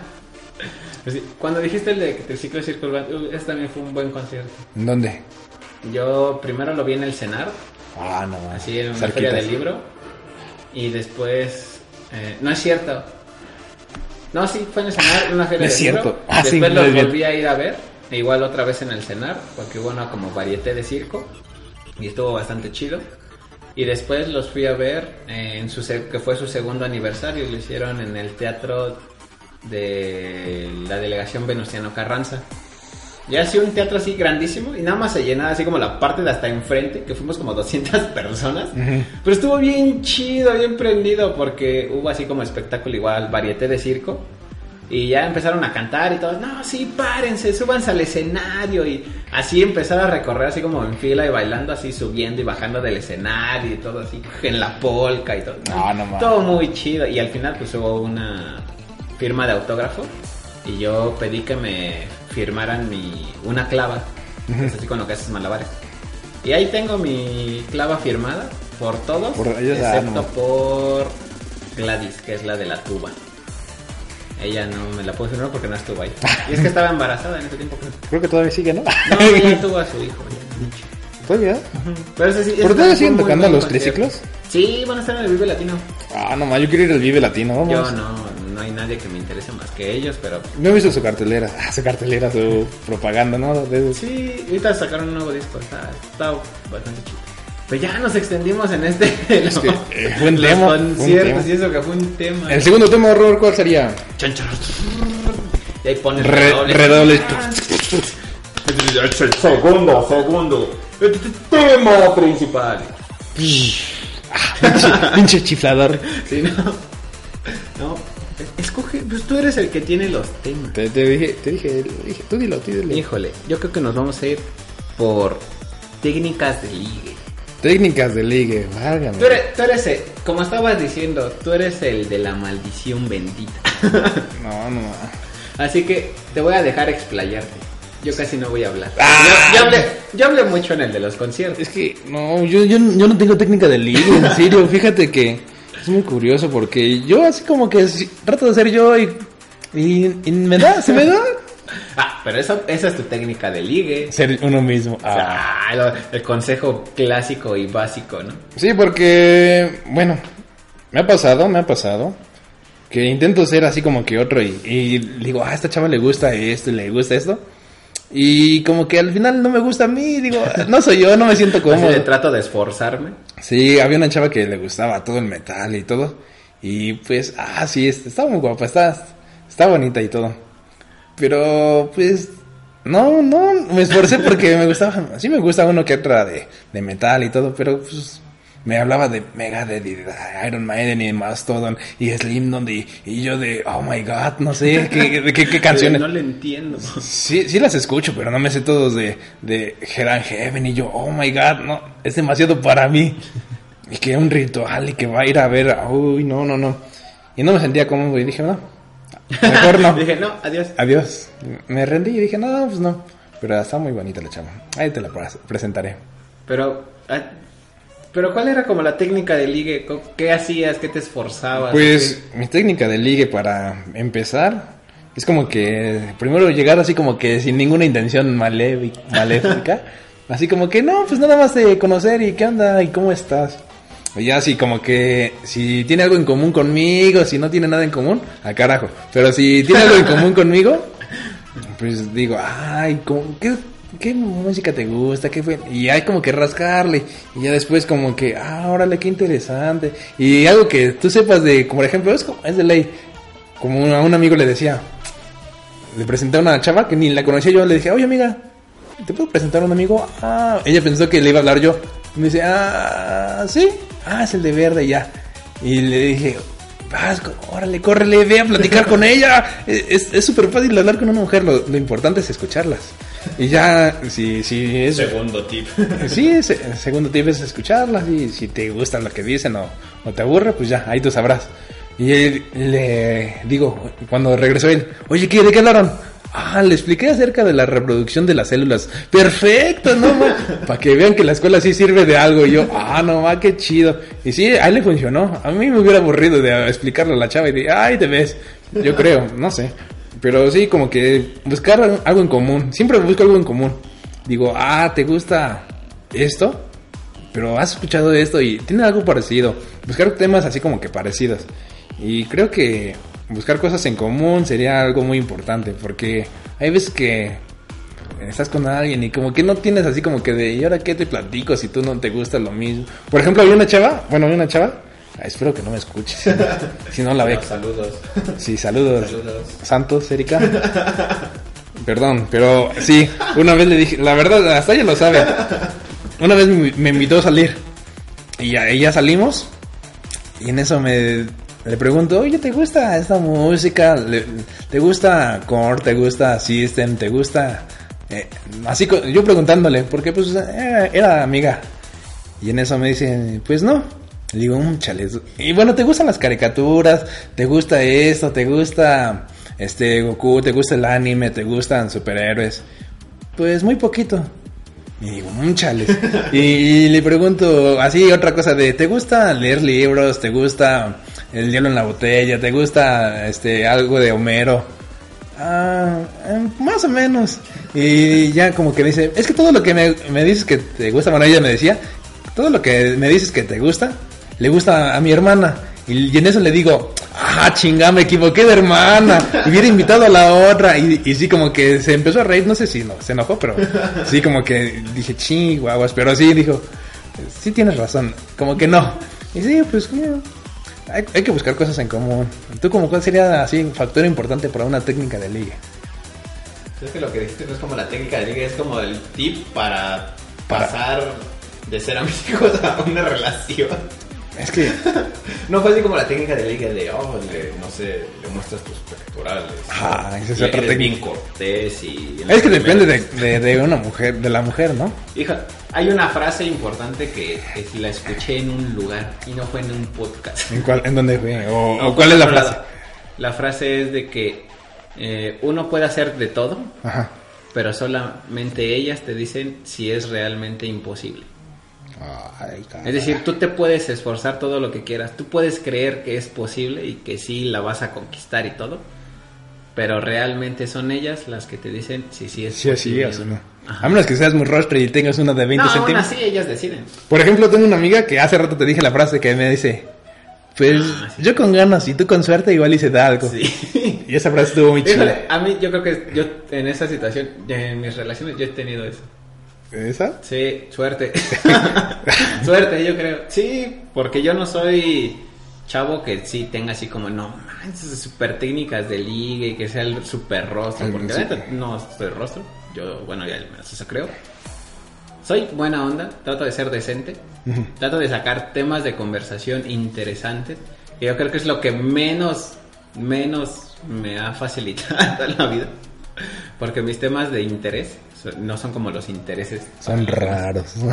Pues sí, Cuando dijiste el de Triciclo Circle Band, uh, ese también fue un buen concierto. ¿En dónde? Yo primero lo vi en el Cenar, Ah, no así en una feria del libro. Y después. eh, no es cierto. No, sí, fue en el Cenar, en una feria del cierto. libro. Ah, sí, después no bien. volví a ir a ver. e igual otra vez en el Cenar, porque hubo una como varieté de circo. Y estuvo bastante chido. Y después los fui a ver eh, en su que fue su segundo aniversario. y Lo hicieron en el teatro de la delegación Venustiano Carranza. Ya hacía un teatro así grandísimo y nada más se llenaba así como la parte de hasta enfrente, que fuimos como [laughs] 200 personas. Pero estuvo bien chido, bien prendido, porque hubo así como espectáculo igual, varieté de circo. Y ya empezaron a cantar y todos, no, sí, párense, súbanse al escenario. Y así empezaron a recorrer así como en fila y bailando así, subiendo y bajando del escenario y todo así, en la polca y todo. No, no mames. Todo muy chido. Y al final pues hubo una firma de autógrafo y yo pedí que me firmaran mi, una clava, que es así con lo que haces malabares. Y ahí tengo mi clava firmada por todos, Por ellos, ah, excepto por Gladys, que es la de la tuba. Ella no me la puedo firmar porque no estuvo ahí. [laughs] Y es que estaba embarazada en ese tiempo. creo. Creo que todavía sigue, ¿no? No, ella [laughs] tuvo a su hijo. ya. ¿Todavía? Pero sí, ¿Por todavía siguen tocando los triciclos? Sí, van a estar en el Vive Latino. Ah, no más, yo quiero ir al Vive Latino, vamos. Yo no, no hay nadie que me interese más que ellos, pero No he visto su cartelera. [laughs] Su cartelera, su propaganda, ¿no? De- sí, ahorita sacaron un nuevo disco, está, está bastante chido. Pero ya nos extendimos en este [laughs] que, eh, fue un tema, conciertos y eso que fue un tema. El segundo tema horror, ¿cuál sería? Y ahí pones Re- redobles. Es el segundo, segundo. Tema principal. pinche, pinche chiflador. Sí, no. No. Escoge, pues tú eres el que tiene los temas. Te, te dije, te dije, dije, tú dilo, tú dilo. Híjole, yo creo que nos vamos a ir por técnicas de ligue. Técnicas de ligue, válgame. Tú eres, tú eres el- como estabas diciendo, tú eres el de la maldición bendita. [laughs] No, no. Así que te voy a dejar explayarte. Yo casi no voy a hablar. Ah. Yo, yo hablé, yo hablé mucho en el de los conciertos. Es que, no, yo, yo, yo no tengo técnica de ligue, en serio. Fíjate que es muy curioso porque yo así como que trato de ser yo y, y, y me da, se me da Ah, pero eso, esa es tu técnica de ligue. ser uno mismo. O sea, Ah. lo- el consejo clásico y básico, ¿no? Sí, porque, bueno, me ha pasado, me ha pasado que intento ser así como que otro y, y digo, ah, a esta chava le gusta esto y le gusta esto. Y como que al final no me gusta a mí, digo, no soy yo, no me siento Así cómodo. de trato de esforzarme. Sí, había una chava que le gustaba todo el metal y todo. Y pues, ah, sí, est- estaba muy guapa, está, está bonita y todo. Pero, pues, no, no, me esforcé porque me gustaba, sí me gusta uno que otra de, de metal y todo, pero pues me hablaba de Megadeth y de Iron Maiden y Mastodon y Slipknot y, y yo de, oh my god, no sé, qué, [laughs] de qué, qué canciones. No le entiendo. Sí, sí las escucho, pero no me sé todos de, de Hell and Heaven y yo, oh my god, no, es demasiado para mí. Y que un ritual y que va a ir a ver, uy, no, no, no. Y no me sentía cómodo y dije, no, mejor no. [laughs] Dije, no, adiós. Adiós. Me rendí y dije, no, pues no. Pero está muy bonita la chava. Ahí te la pres- presentaré. Pero, ah, pero ¿cuál era como la técnica de ligue? ¿Qué hacías? ¿Qué te esforzabas? Pues mi técnica de ligue para empezar es como que primero llegar así como que sin ninguna intención maléfica. [laughs] así como que no, pues nada más de conocer y qué onda y cómo estás. Ya así como que si tiene algo en común conmigo, si no tiene nada en común, a carajo. Pero si tiene algo en común conmigo, pues digo, ay, ¿cómo- ¿qué, música te gusta? ¿Qué? Y hay como que rascarle. Y ya después como que, ah, órale, qué interesante. Y algo que tú sepas de, como por ejemplo, es, como- es de ley. Como a un amigo le decía, le presenté a una chava que ni la conocía yo, le dije, oye amiga, ¿te puedo presentar a un amigo? Ah, ella pensó que le iba a hablar yo. Me dice, ah, sí, ah, es el de verde ya. Y le dije, vas, co- órale, córrele, ve a platicar con ella. Es es súper fácil hablar con una mujer, lo, lo importante es escucharlas. Y ya, si, si es... Segundo tip. [laughs] Sí, es- el segundo tip es escucharlas y si te gusta lo que dicen o, o te aburre, pues ya, ahí tú sabrás. Y él, le digo, cuando regresó él, oye, ¿qué, ¿de qué hablaron? Ah, le expliqué acerca de la reproducción de las células. Perfecto, no Para que vean que la escuela sí sirve de algo. Y yo, ah, no ma, qué chido. Y sí, a él le funcionó. A mí me hubiera aburrido de explicarle a la chava y de, ay, te ves. Yo creo, no sé. Pero sí, como que buscar algo en común. Siempre busco algo en común. Digo, ah, ¿te gusta esto? Pero has escuchado esto y tiene algo parecido. Buscar temas así como que parecidos. Y creo que buscar cosas en común sería algo muy importante. Porque hay veces que estás con alguien y como que no tienes así como que de, ¿y ahora qué te platico si tú no te gusta lo mismo? Por ejemplo, había una chava, bueno, había una chava. ah, espero que no me escuches. [laughs] si no la ve. Saludos. Sí, saludos. Saludos. Santos, Erika. Perdón, pero sí, una vez le dije, la verdad, hasta ella lo sabe. Una vez me, me invitó a salir y ya, ya salimos y en eso me le pregunto, oye, ¿te gusta esta música? ¿Te gusta Core? ¿Te gusta System? ¿Te gusta...? eh, así, yo preguntándole, porque pues era, era amiga. Y en eso me dice, pues no. Le digo, un chale. Y bueno, ¿te gustan las caricaturas? ¿Te gusta esto? ¿Te gusta este Goku? ¿Te gusta el anime? ¿Te gustan superhéroes? Pues muy poquito. Y digo, un chales. [laughs] y, y le pregunto así otra cosa de, ¿te gusta leer libros? ¿Te gusta el hielo en la botella? ¿Te gusta este algo de Homero? Ah, eh, más o menos. Y ya como que dice, es que todo lo que me, me dices que te gusta, bueno, ella me decía, todo lo que me dices que te gusta, le gusta a mi hermana. Y, en eso le digo, ah, chinga, me equivoqué de hermana. Y hubiera invitado a la otra. Y, y sí, como que se empezó a reír, no sé si no, se enojó, pero sí, como que dije, chihuahuas. Pero sí, dijo, sí tienes razón, como que no. Y sí, pues, hay, hay que buscar cosas en común. ¿Tú como cuál sería así un factor importante para una técnica de ligue? Es que lo que dijiste no es como la técnica de liga, es como el tip para, Para- pasar de ser amigos a una [laughs] relación. Es que, [laughs] No fue así como la técnica de liga de, oh, le- no sé, le muestras tus pectorales. Ah, esa es otra eres bien técnica. cortés y... es que depende de, de, de una mujer, de la mujer, ¿no? Hija, hay una frase importante que, la escuché en un lugar y no fue en un podcast. ¿En, cuál, en dónde fue? ¿O, No, cuál es la frase? lado. La frase es de que eh, uno puede hacer de todo, Ajá. pero solamente ellas te dicen si es realmente imposible. Ay, Es decir, tú te puedes esforzar todo lo que quieras, tú puedes creer que es posible y que sí la vas a conquistar y todo, pero realmente son ellas las que te dicen si sí es Sí, posible. es, ¿o no? Ajá. A menos que seas muy rostro y tengas una de 20 no, aún centímetros. así ellas deciden. Por ejemplo, tengo una amiga que hace rato te dije la frase que me dice, pues Ah, sí. yo con ganas y tú con suerte igual hice da algo. Sí. Y esa frase estuvo muy chida. a mí yo creo que yo en esa situación, en mis relaciones, yo he tenido eso. ¿Esa? Sí, suerte. [laughs] [laughs] suerte, yo creo. Sí, porque yo no soy chavo que sí tenga así como, no, manches, super técnicas de liga y que sea el super rostro. Porque sí. no soy rostro. Yo, bueno, ya menos eso creo. Soy buena onda, trato de ser decente, trato de sacar temas de conversación interesantes. Y yo creo que es lo que menos, menos me ha facilitado [laughs] la vida. Porque mis temas de interés no son como los intereses. Son raros. [laughs]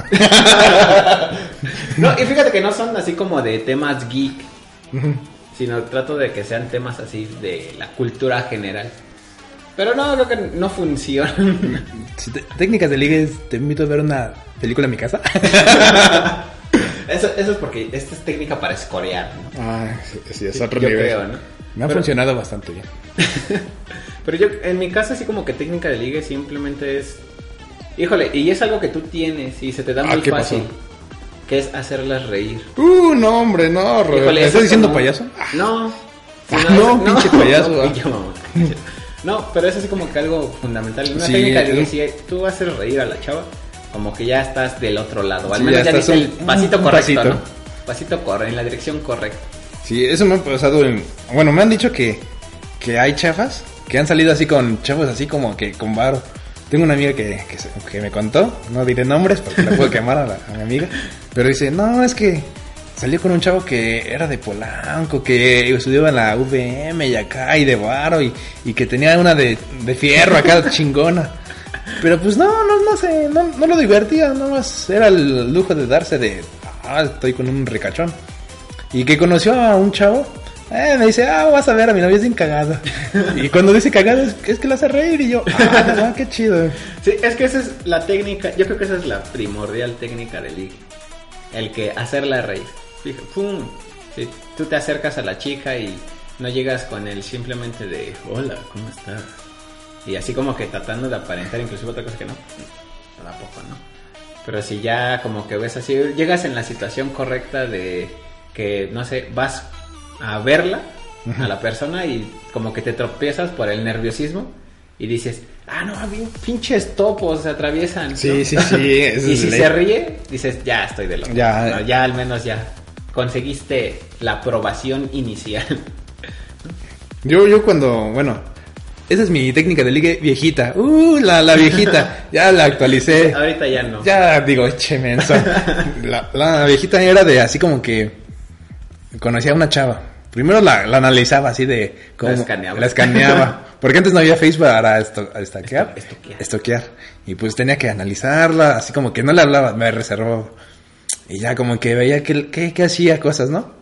No, y fíjate que no son así como de temas geek, sino trato de que sean temas así de la cultura general. Pero no, creo que no funcionan. [laughs] Si te- técnicas de ligue te invito a ver una película en mi casa. [laughs] Eso, eso es porque esta es técnica para escorear, ¿no? Ah, sí, sí, es Sí, otro nivel. creo, ¿no? Me ha Pero- funcionado bastante bien. Pero yo, en mi caso, así como que técnica de ligue simplemente es. Híjole, y es algo que tú tienes y se te da Ah, muy ¿qué fácil. pasó? Que es hacerlas reír. Uh, no, hombre, no. Híjole, ¿Me estás es diciendo como- payaso? No. [laughs] Ah, no, pinche payaso, No, [laughs] ah. pinche mamón. No, pero es así como que algo fundamental. Una Sí, técnica de es- que si tú haces reír a la chava, como que ya estás del otro lado. Al Sí, menos ya ya, dice el pasito un correcto, pasito. ¿no? Pasito correcto, en la dirección correcta. Sí, eso me ha pasado en... Bueno, me han dicho que, que hay chafas que han salido así con chavos así como que con varo. Tengo una amiga que, que, que me contó, no diré nombres porque la puedo quemar a, la, a mi amiga, pero dice, no, es que salió con un chavo que era de Polanco, que estudiaba en la VM y acá y de varo y, y que tenía una de, de fierro acá [laughs] chingona. Pero pues no, no, no sé, no, no lo divertía, nomás era el lujo de darse de, ah, estoy con un ricachón. Y que conoció a un chavo, eh, me dice, ah, vas a ver, a mi novia es bien cagada. [laughs] y cuando dice cagada es, es que la hace reír y yo, ah, [laughs] ah, qué chido. Sí, es que esa es la técnica, yo creo que esa es la primordial técnica del ligue. El que hacerla reír. Fija, pum. Sí, tú te acercas a la chica y no llegas con el simplemente de, hola, ¿cómo estás? Y así como que tratando de aparentar inclusive otra cosa que no, tampoco, ¿no? Pero si ya como que ves así, llegas en la situación correcta de que, no sé, vas a verla, a la persona y como que te tropiezas por el nerviosismo y dices, ah, no, pinches topos se atraviesan. ¿no? Sí, sí, [laughs] sí. eso y es si ley. se ríe, dices, ya estoy de loco. Ya. No, ya al menos ya conseguiste la aprobación inicial. [laughs] Yo, yo cuando, bueno, esa es mi técnica de ligue viejita. Uh, la, la viejita. [laughs] ya la actualicé. Ahorita ya no. Ya digo, che, menso. La, la viejita era de así como que conocía a una chava. Primero la, la analizaba así de cómo La escaneaba. la escaneaba. [laughs] Porque antes no había Facebook para esto, estoquear. Estoquear. Estoquear. Y pues tenía que analizarla, así como que no le hablaba, me reservaba. Y ya como que veía que, que, que hacía cosas, ¿no?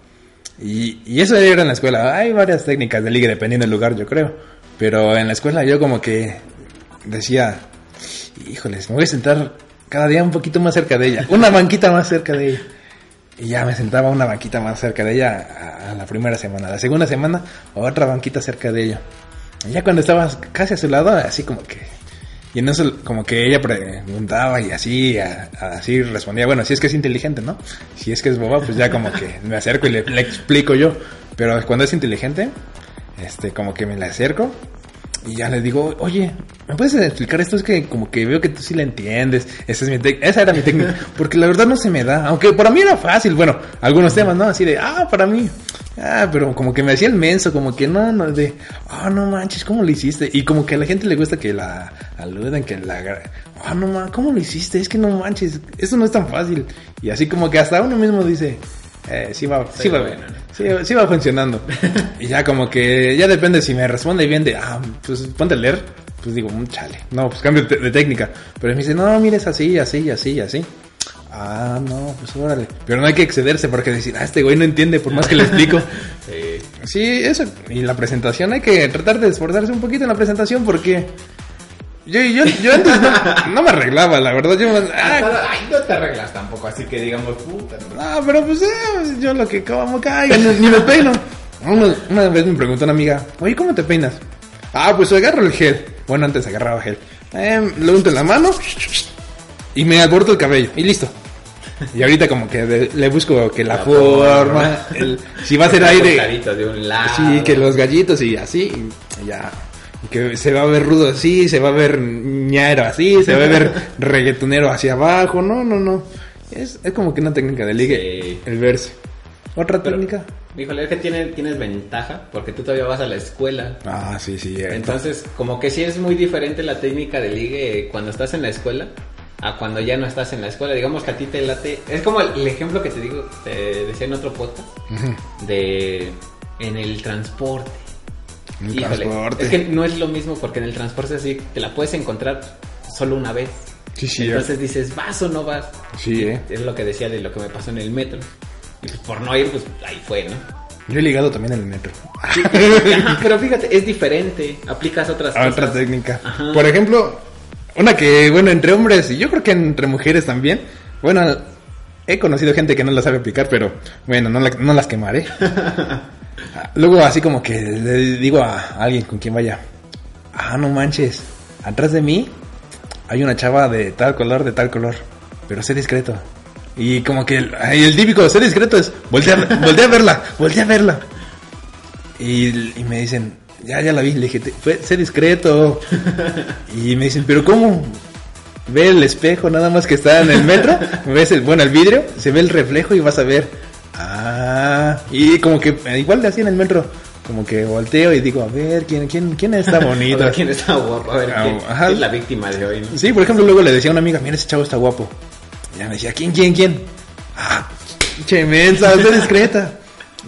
Y, y eso era en la escuela. Hay varias técnicas de ligue dependiendo del lugar, yo creo. Pero en la escuela yo como que decía, híjoles, me voy a sentar cada día un poquito más cerca de ella. Una banquita más cerca de ella. Y ya me sentaba una banquita más cerca de ella a, la primera semana. La segunda semana, otra banquita cerca de ella. Y ya cuando estaba casi a su lado, así como que... Y en eso como que ella preguntaba y así, así respondía, bueno, si es que es inteligente, ¿no? Si es que es boba, pues ya como que me acerco y le, le explico yo. Pero cuando es inteligente, este, como que me le acerco y ya le digo, oye, ¿me puedes explicar esto? Es que como que veo que tú sí la entiendes. Esa, es mi esa era mi técnica. [laughs] Porque la verdad no se me da. Aunque para mí era fácil. Bueno, algunos temas, ¿no? Así de, ah, para mí. Ah, pero como que me hacía el menso. Como que no, no, de, ah, no manches, ¿cómo lo hiciste? Y como que a la gente le gusta que la aluden, que la... Ah, no manches, ¿cómo lo hiciste? Es que no manches, eso no es tan fácil. Y así como que hasta uno mismo dice, eh, sí va, sí va, ¿no? Sí, sí va funcionando. [laughs] y ya como que, ya depende si me responde bien de, ah, pues ponte a leer, pues digo, "Mm, chale, no, pues cambio de, de técnica. Pero me dice, no, mires así, así, así, así. Ah, no, pues órale. Pero no hay que excederse porque decir, ah, este güey no entiende por más que le explico. [laughs] Sí. sí, eso. Y la presentación, hay que tratar de esforzarse un poquito en la presentación porque... Yo, yo, yo antes no, no me arreglaba, la verdad. Yo, ah, Ay, no te arreglas tampoco, así que digamos, puta. no. pero pues eh, yo lo que como caiga, ni, ni me peino. Una, una vez me preguntó una amiga, oye, ¿cómo te peinas? Ah, pues agarro el gel. Bueno, antes agarraba gel. Eh, lo unto en la mano y me aborto el cabello y listo. Y ahorita como que de- le busco que la, La forma, el- si va a ser aire, de un lado. sí, que los gallitos y así, y ya. Que se va a ver rudo así, se va a ver ñero así, se va a ver [laughs] reggaetonero hacia abajo, no, no, no. Es, es como que una técnica de ligue, Sí. el verse. ¿Otra Pero, técnica? Híjole, es que tienes, tienes ventaja porque tú todavía vas a la escuela. Ah, sí, sí. eh. Entonces, como que sí es muy diferente la técnica de ligue cuando estás en la escuela a cuando ya no estás en la escuela. Digamos que a ti te late. Es como el, el ejemplo que te digo, te decía en otro podcast, de en el transporte. Híjole, transporte. es que no es lo mismo porque en el transporte así te la puedes encontrar solo una vez. Sí, sí. Entonces dices, ¿vas o no vas? Sí, eh. Es lo que decía de lo que me pasó en el metro. Y pues por no ir, pues ahí fue, ¿no? Yo he ligado también en el metro. Ajá, [laughs] pero fíjate, es diferente. Aplicas otras A cosas. otra técnica. Ajá. Por ejemplo, una que, bueno, entre hombres y yo creo que entre mujeres también. Bueno, he conocido gente que no la sabe aplicar, pero bueno, no, la- no las quemaré. [laughs] Luego, así como que le digo a alguien con quien vaya: Ah, no manches, atrás de mí hay una chava de tal color, de tal color, pero sé discreto. Y como que el, típico sé discreto es: voltea, [laughs] voltea a verla, voltea a verla. Y, y me dicen, ya, ya la vi. Le dije, "Te- fue, sé discreto. [laughs] y me dicen, pero ¿cómo? Ve el espejo nada más que está en el metro. ves el, bueno, el vidrio, se ve el reflejo y vas a ver. Ah, y como que eh, igual le hacía en el metro. Como que volteo y digo, a ver, ¿quién, quién, quién está bonito? [laughs] quién está guapo, a ver Ah, quién ajá. es la víctima de hoy, ¿no? Sí, por ejemplo, luego le decía a una amiga, mira, ese chavo está guapo. Y ya me decía, ¿quién, quién, quién? Ah, che mensa, sé discreta.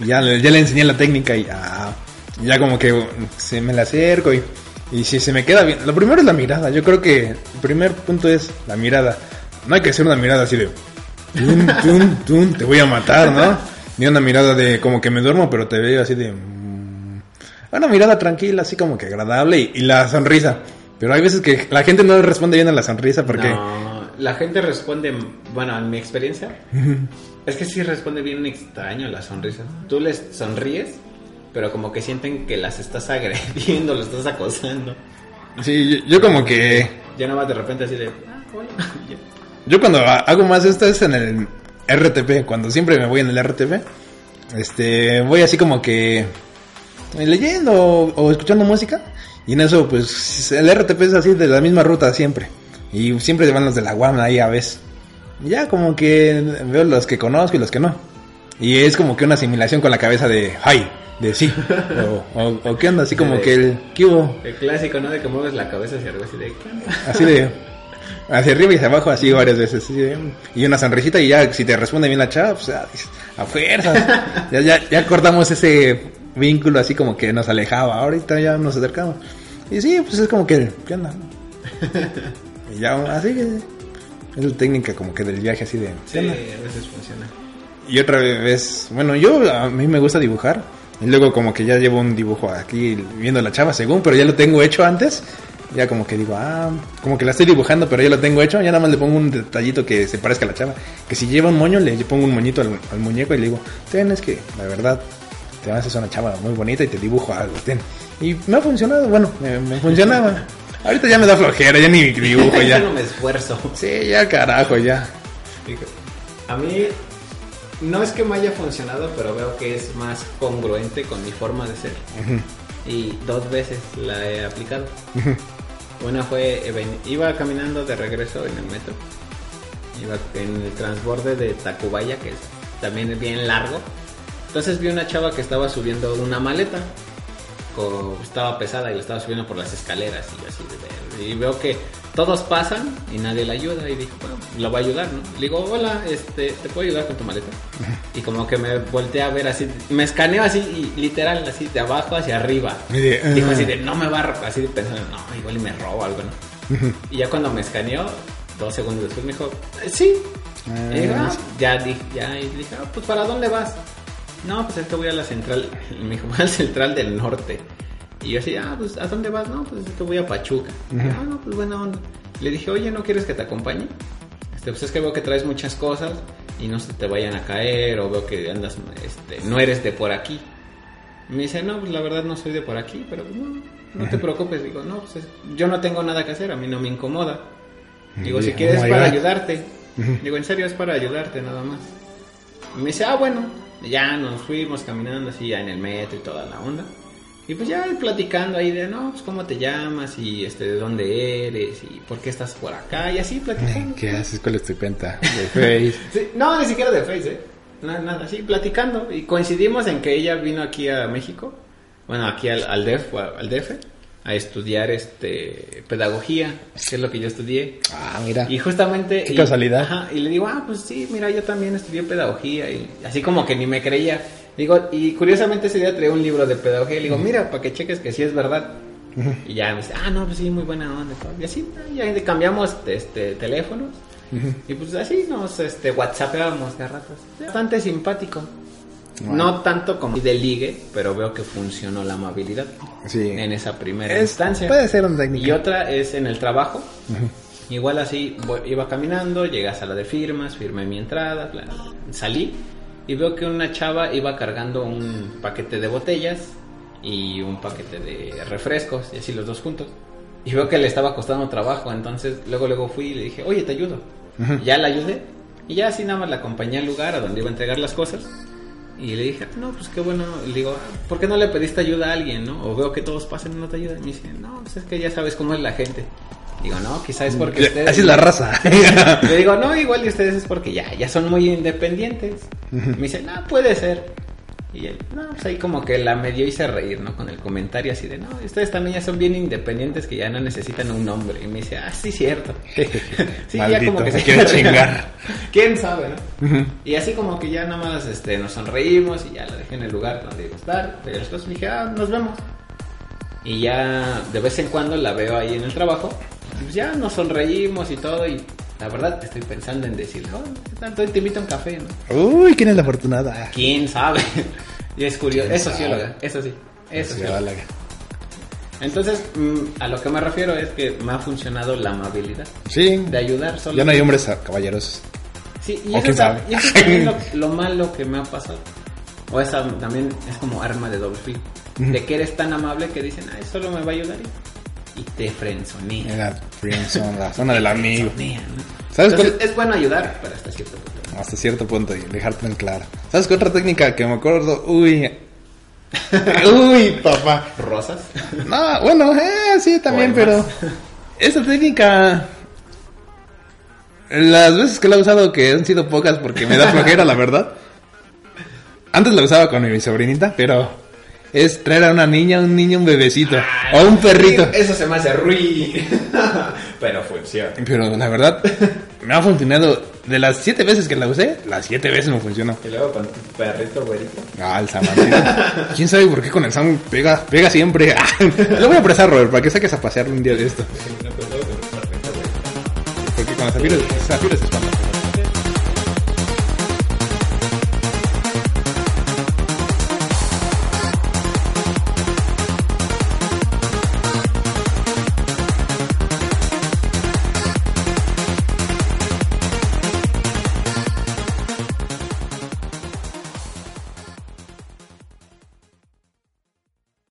Y ya, le- ya le enseñé la técnica y ah, ya como que se me la acerco y, Y si se me queda bien, lo primero es la mirada. Yo creo que el primer punto es la mirada. No hay que hacer una mirada así de, tun, tun, tun, te voy a matar, ¿no? Ni una mirada de como que me duermo, pero te veo así de, mm. una mirada tranquila, así como que agradable y, y la sonrisa. Pero hay veces que la gente no responde bien a la sonrisa porque No, la gente responde, bueno, en mi experiencia, es que sí responde bien extraño la sonrisa. Tú les sonríes, pero como que sienten que las estás agrediendo, las estás acosando. sí, yo, yo como que Ya no vas de repente así de, ah, hola. [laughs] Yo cuando ha- hago más esto es en el RTP, cuando siempre me voy en el RTP, este, voy así como que leyendo o, o escuchando música y en eso pues el RTP es así de la misma ruta siempre y siempre van los de la UAM ahí a veces. Ya como que veo los que conozco y los que no. Y es como que una asimilación con la cabeza de hi, de sí, [laughs] o, o, o qué onda, así como que el ¿qué hubo? El clásico, ¿no? De que mueves la cabeza hacia arriba así de, ¿qué onda? Así de hacia arriba y hacia abajo, así varias veces. de- y una sonrisita y ya, si te responde bien la chava, pues ya, dices, a fuerzas. [laughs] ya, ya, ya cortamos ese vínculo así como que nos alejaba. Ahorita ya nos acercamos. Y sí, pues es como que, ¿qué onda? [laughs] y ya, así que es la técnica como que del viaje así de, Sí, a veces funciona. Y otra vez, bueno, yo a mí me gusta dibujar. Y luego como que ya llevo un dibujo aquí viendo la chava según, pero ya lo tengo hecho antes. Ya como que digo, ah, como que la estoy dibujando, pero ya lo tengo hecho. Ya nada más le pongo un detallito que se parezca a la chava. Que si lleva un moño, le pongo un moñito al, al muñeco y le digo, ten, es que la verdad, te vas a hacer una chava muy bonita y te dibujo algo, ten. Y me ha funcionado, bueno, me, me funcionaba. [laughs] Ahorita ya me da flojera, ya ni dibujo, Ya [laughs] ya. no me esfuerzo. Sí, ya carajo, ya. A mí no es que me haya funcionado, pero veo que es más congruente con mi forma de ser. Y dos veces la he aplicado. Una fue, eh, iba caminando de regreso en el metro. Iba en el transborde de Tacubaya, que es también bien largo. Entonces vi una chava que estaba subiendo una maleta. Co- estaba pesada y la estaba subiendo por las escaleras y yo así de ver. Y veo que todos pasan y nadie la ayuda. Y dije, bueno, la voy a ayudar, ¿no? Le digo, hola, este, ¿te puedo ayudar con tu maleta? Y como que me volteé a ver así, me escaneo así, y literal, así de abajo hacia arriba. Y de, Dijo ah. así de, no me va a ro-", así pensando, no, igual y me robo algo, ¿no? y ya cuando me escaneó, dos segundos después me dijo, "Eh, sí. Ah, Y dije, "Ah", ya dije, ya, y dije, "Ah, pues ¿para dónde vas? No, pues es que voy a la central, [laughs] me dijo, voy al central del norte. Y yo así, ah, pues ¿a dónde vas? No, pues es que voy a Pachuca. Y dije, ah, no, pues buena onda. Le dije, oye, ¿no quieres que te acompañe? Este, pues es que veo que traes muchas cosas y no se te vayan a caer o veo que andas, este, no eres de por aquí. Me dice, no, pues la verdad no soy de por aquí, pero pues, no, no te preocupes. Digo, no, pues es- yo no tengo nada que hacer, a mí no me incomoda. Digo, si Oh quieres my para God. ayudarte. Digo, en serio es para ayudarte nada más. Y me dice, ah, bueno, ya nos fuimos caminando así ya en el metro y toda la onda. Y pues ya platicando ahí de, no, pues cómo te llamas y este, de dónde eres y por qué estás por acá y así platicando. ¿Qué haces? ¿Cuál es tu cuenta de Face? [laughs] Sí, no, ni siquiera de Face, ¿eh? Nada, nada, así platicando. Y coincidimos en que ella vino aquí a México, bueno, aquí al, al, DF, al DF, a estudiar este pedagogía, que es lo que yo estudié. Ah, mira. Y justamente... Qué y- casualidad. Ajá, y le digo, ah, pues sí, mira, yo también estudié pedagogía. Y así como que ni me creía. Digo, y curiosamente ese día traía un libro de pedagogía. Y le digo, mira, para que cheques que sí es verdad. Y ya me dice, ah, no, pues sí, muy buena onda. y así, ya cambiamos este, teléfonos. Y pues así nos este, whatsappeábamos de ratos. Bastante simpático. No tanto como de ligue, pero veo que funcionó la amabilidad Sí. en esa primera Es- instancia. puede ser una técnica. Y otra es en el trabajo. Igual así voy- iba caminando, llegué a sala de firmas, firmé mi entrada, bla, bla, bla. salí y veo que una chava iba cargando un paquete de botellas y un paquete de refrescos y así los dos juntos. Y veo que le estaba costando trabajo, entonces luego luego fui y le dije, oye, te ayudo. Ya la ayudé y ya así nada más la acompañé al lugar a donde iba a entregar las cosas. Y le dije, no, pues qué bueno. Le digo, ¿por qué no le pediste ayuda a alguien, no? O veo que todos pasan y no te ayudan. Y me dice, no, pues es que ya sabes cómo es la gente. Digo, no, quizás es porque ustedes... Así es la raza. [laughs] Le digo, no, igual y ustedes es porque ya, ya son muy independientes. Me dice, no, puede ser. Y él, no, pues ahí como que la medio hice reír, ¿no? Con el comentario así de, no, ustedes también ya son bien independientes que ya no necesitan un hombre. Y me dice, ah, sí, cierto. [laughs] sí, Maldito, me se quiere chingar. [laughs] ¿Quién sabe, no? Y así como que ya nada más este, nos sonreímos y ya la dejé en el lugar donde iba a estar. Pero después le dije, ah, nos vemos. Y ya de vez en cuando la veo ahí en el trabajo. Pues ya nos sonreímos y todo. Y la verdad estoy pensando en decirle, oh, ¿qué tal? Te invito a un café, ¿no? Uy, ¿quién es la afortunada? ¿Quién sabe? [laughs] y es curioso. ¿Quién Eso sí, sabe? Olga, eso sí. Eso sí. Sí, vale. Entonces, mm, a lo que me refiero es que me ha funcionado la amabilidad. Sí, De ayudar solo. ya no hay hombres caballerosos. Sí, y eso, es- sabe. y eso es [laughs] lo malo que me ha pasado. O esa también es como arma de doble filo. De que eres tan amable que dicen, ay, solo me va a ayudar y, y te frenzonean. Era friendzone, la zona del amigo. ¿Sabes Entonces, es bueno ayudar, pero hasta cierto punto. Hasta cierto punto y dejarte en claro. ¿Sabes qué otra técnica que me acuerdo? Uy. [laughs] Uy, papá. ¿Rosas? No, bueno, eh, sí, también, pero. Esta técnica. Las veces que la he usado, que han sido pocas porque me da flojera, la verdad. Antes la usaba con mi sobrinita, pero. Es traer a una niña, un niño, un bebecito. o un perrito. Eso se me hace ruido. [laughs] pero funciona. Pero la verdad, me ha funcionado. De las siete veces que la usé, las siete veces me funcionó. Y luego con tu perrito güerito. Ah, el. ¿Quién sabe por qué con el Sam pega, pega siempre? [laughs] Lo voy a prestar, Robert, para que saques a pasearlo un día de esto. Porque con las Zafiro, Zafiro se espanta.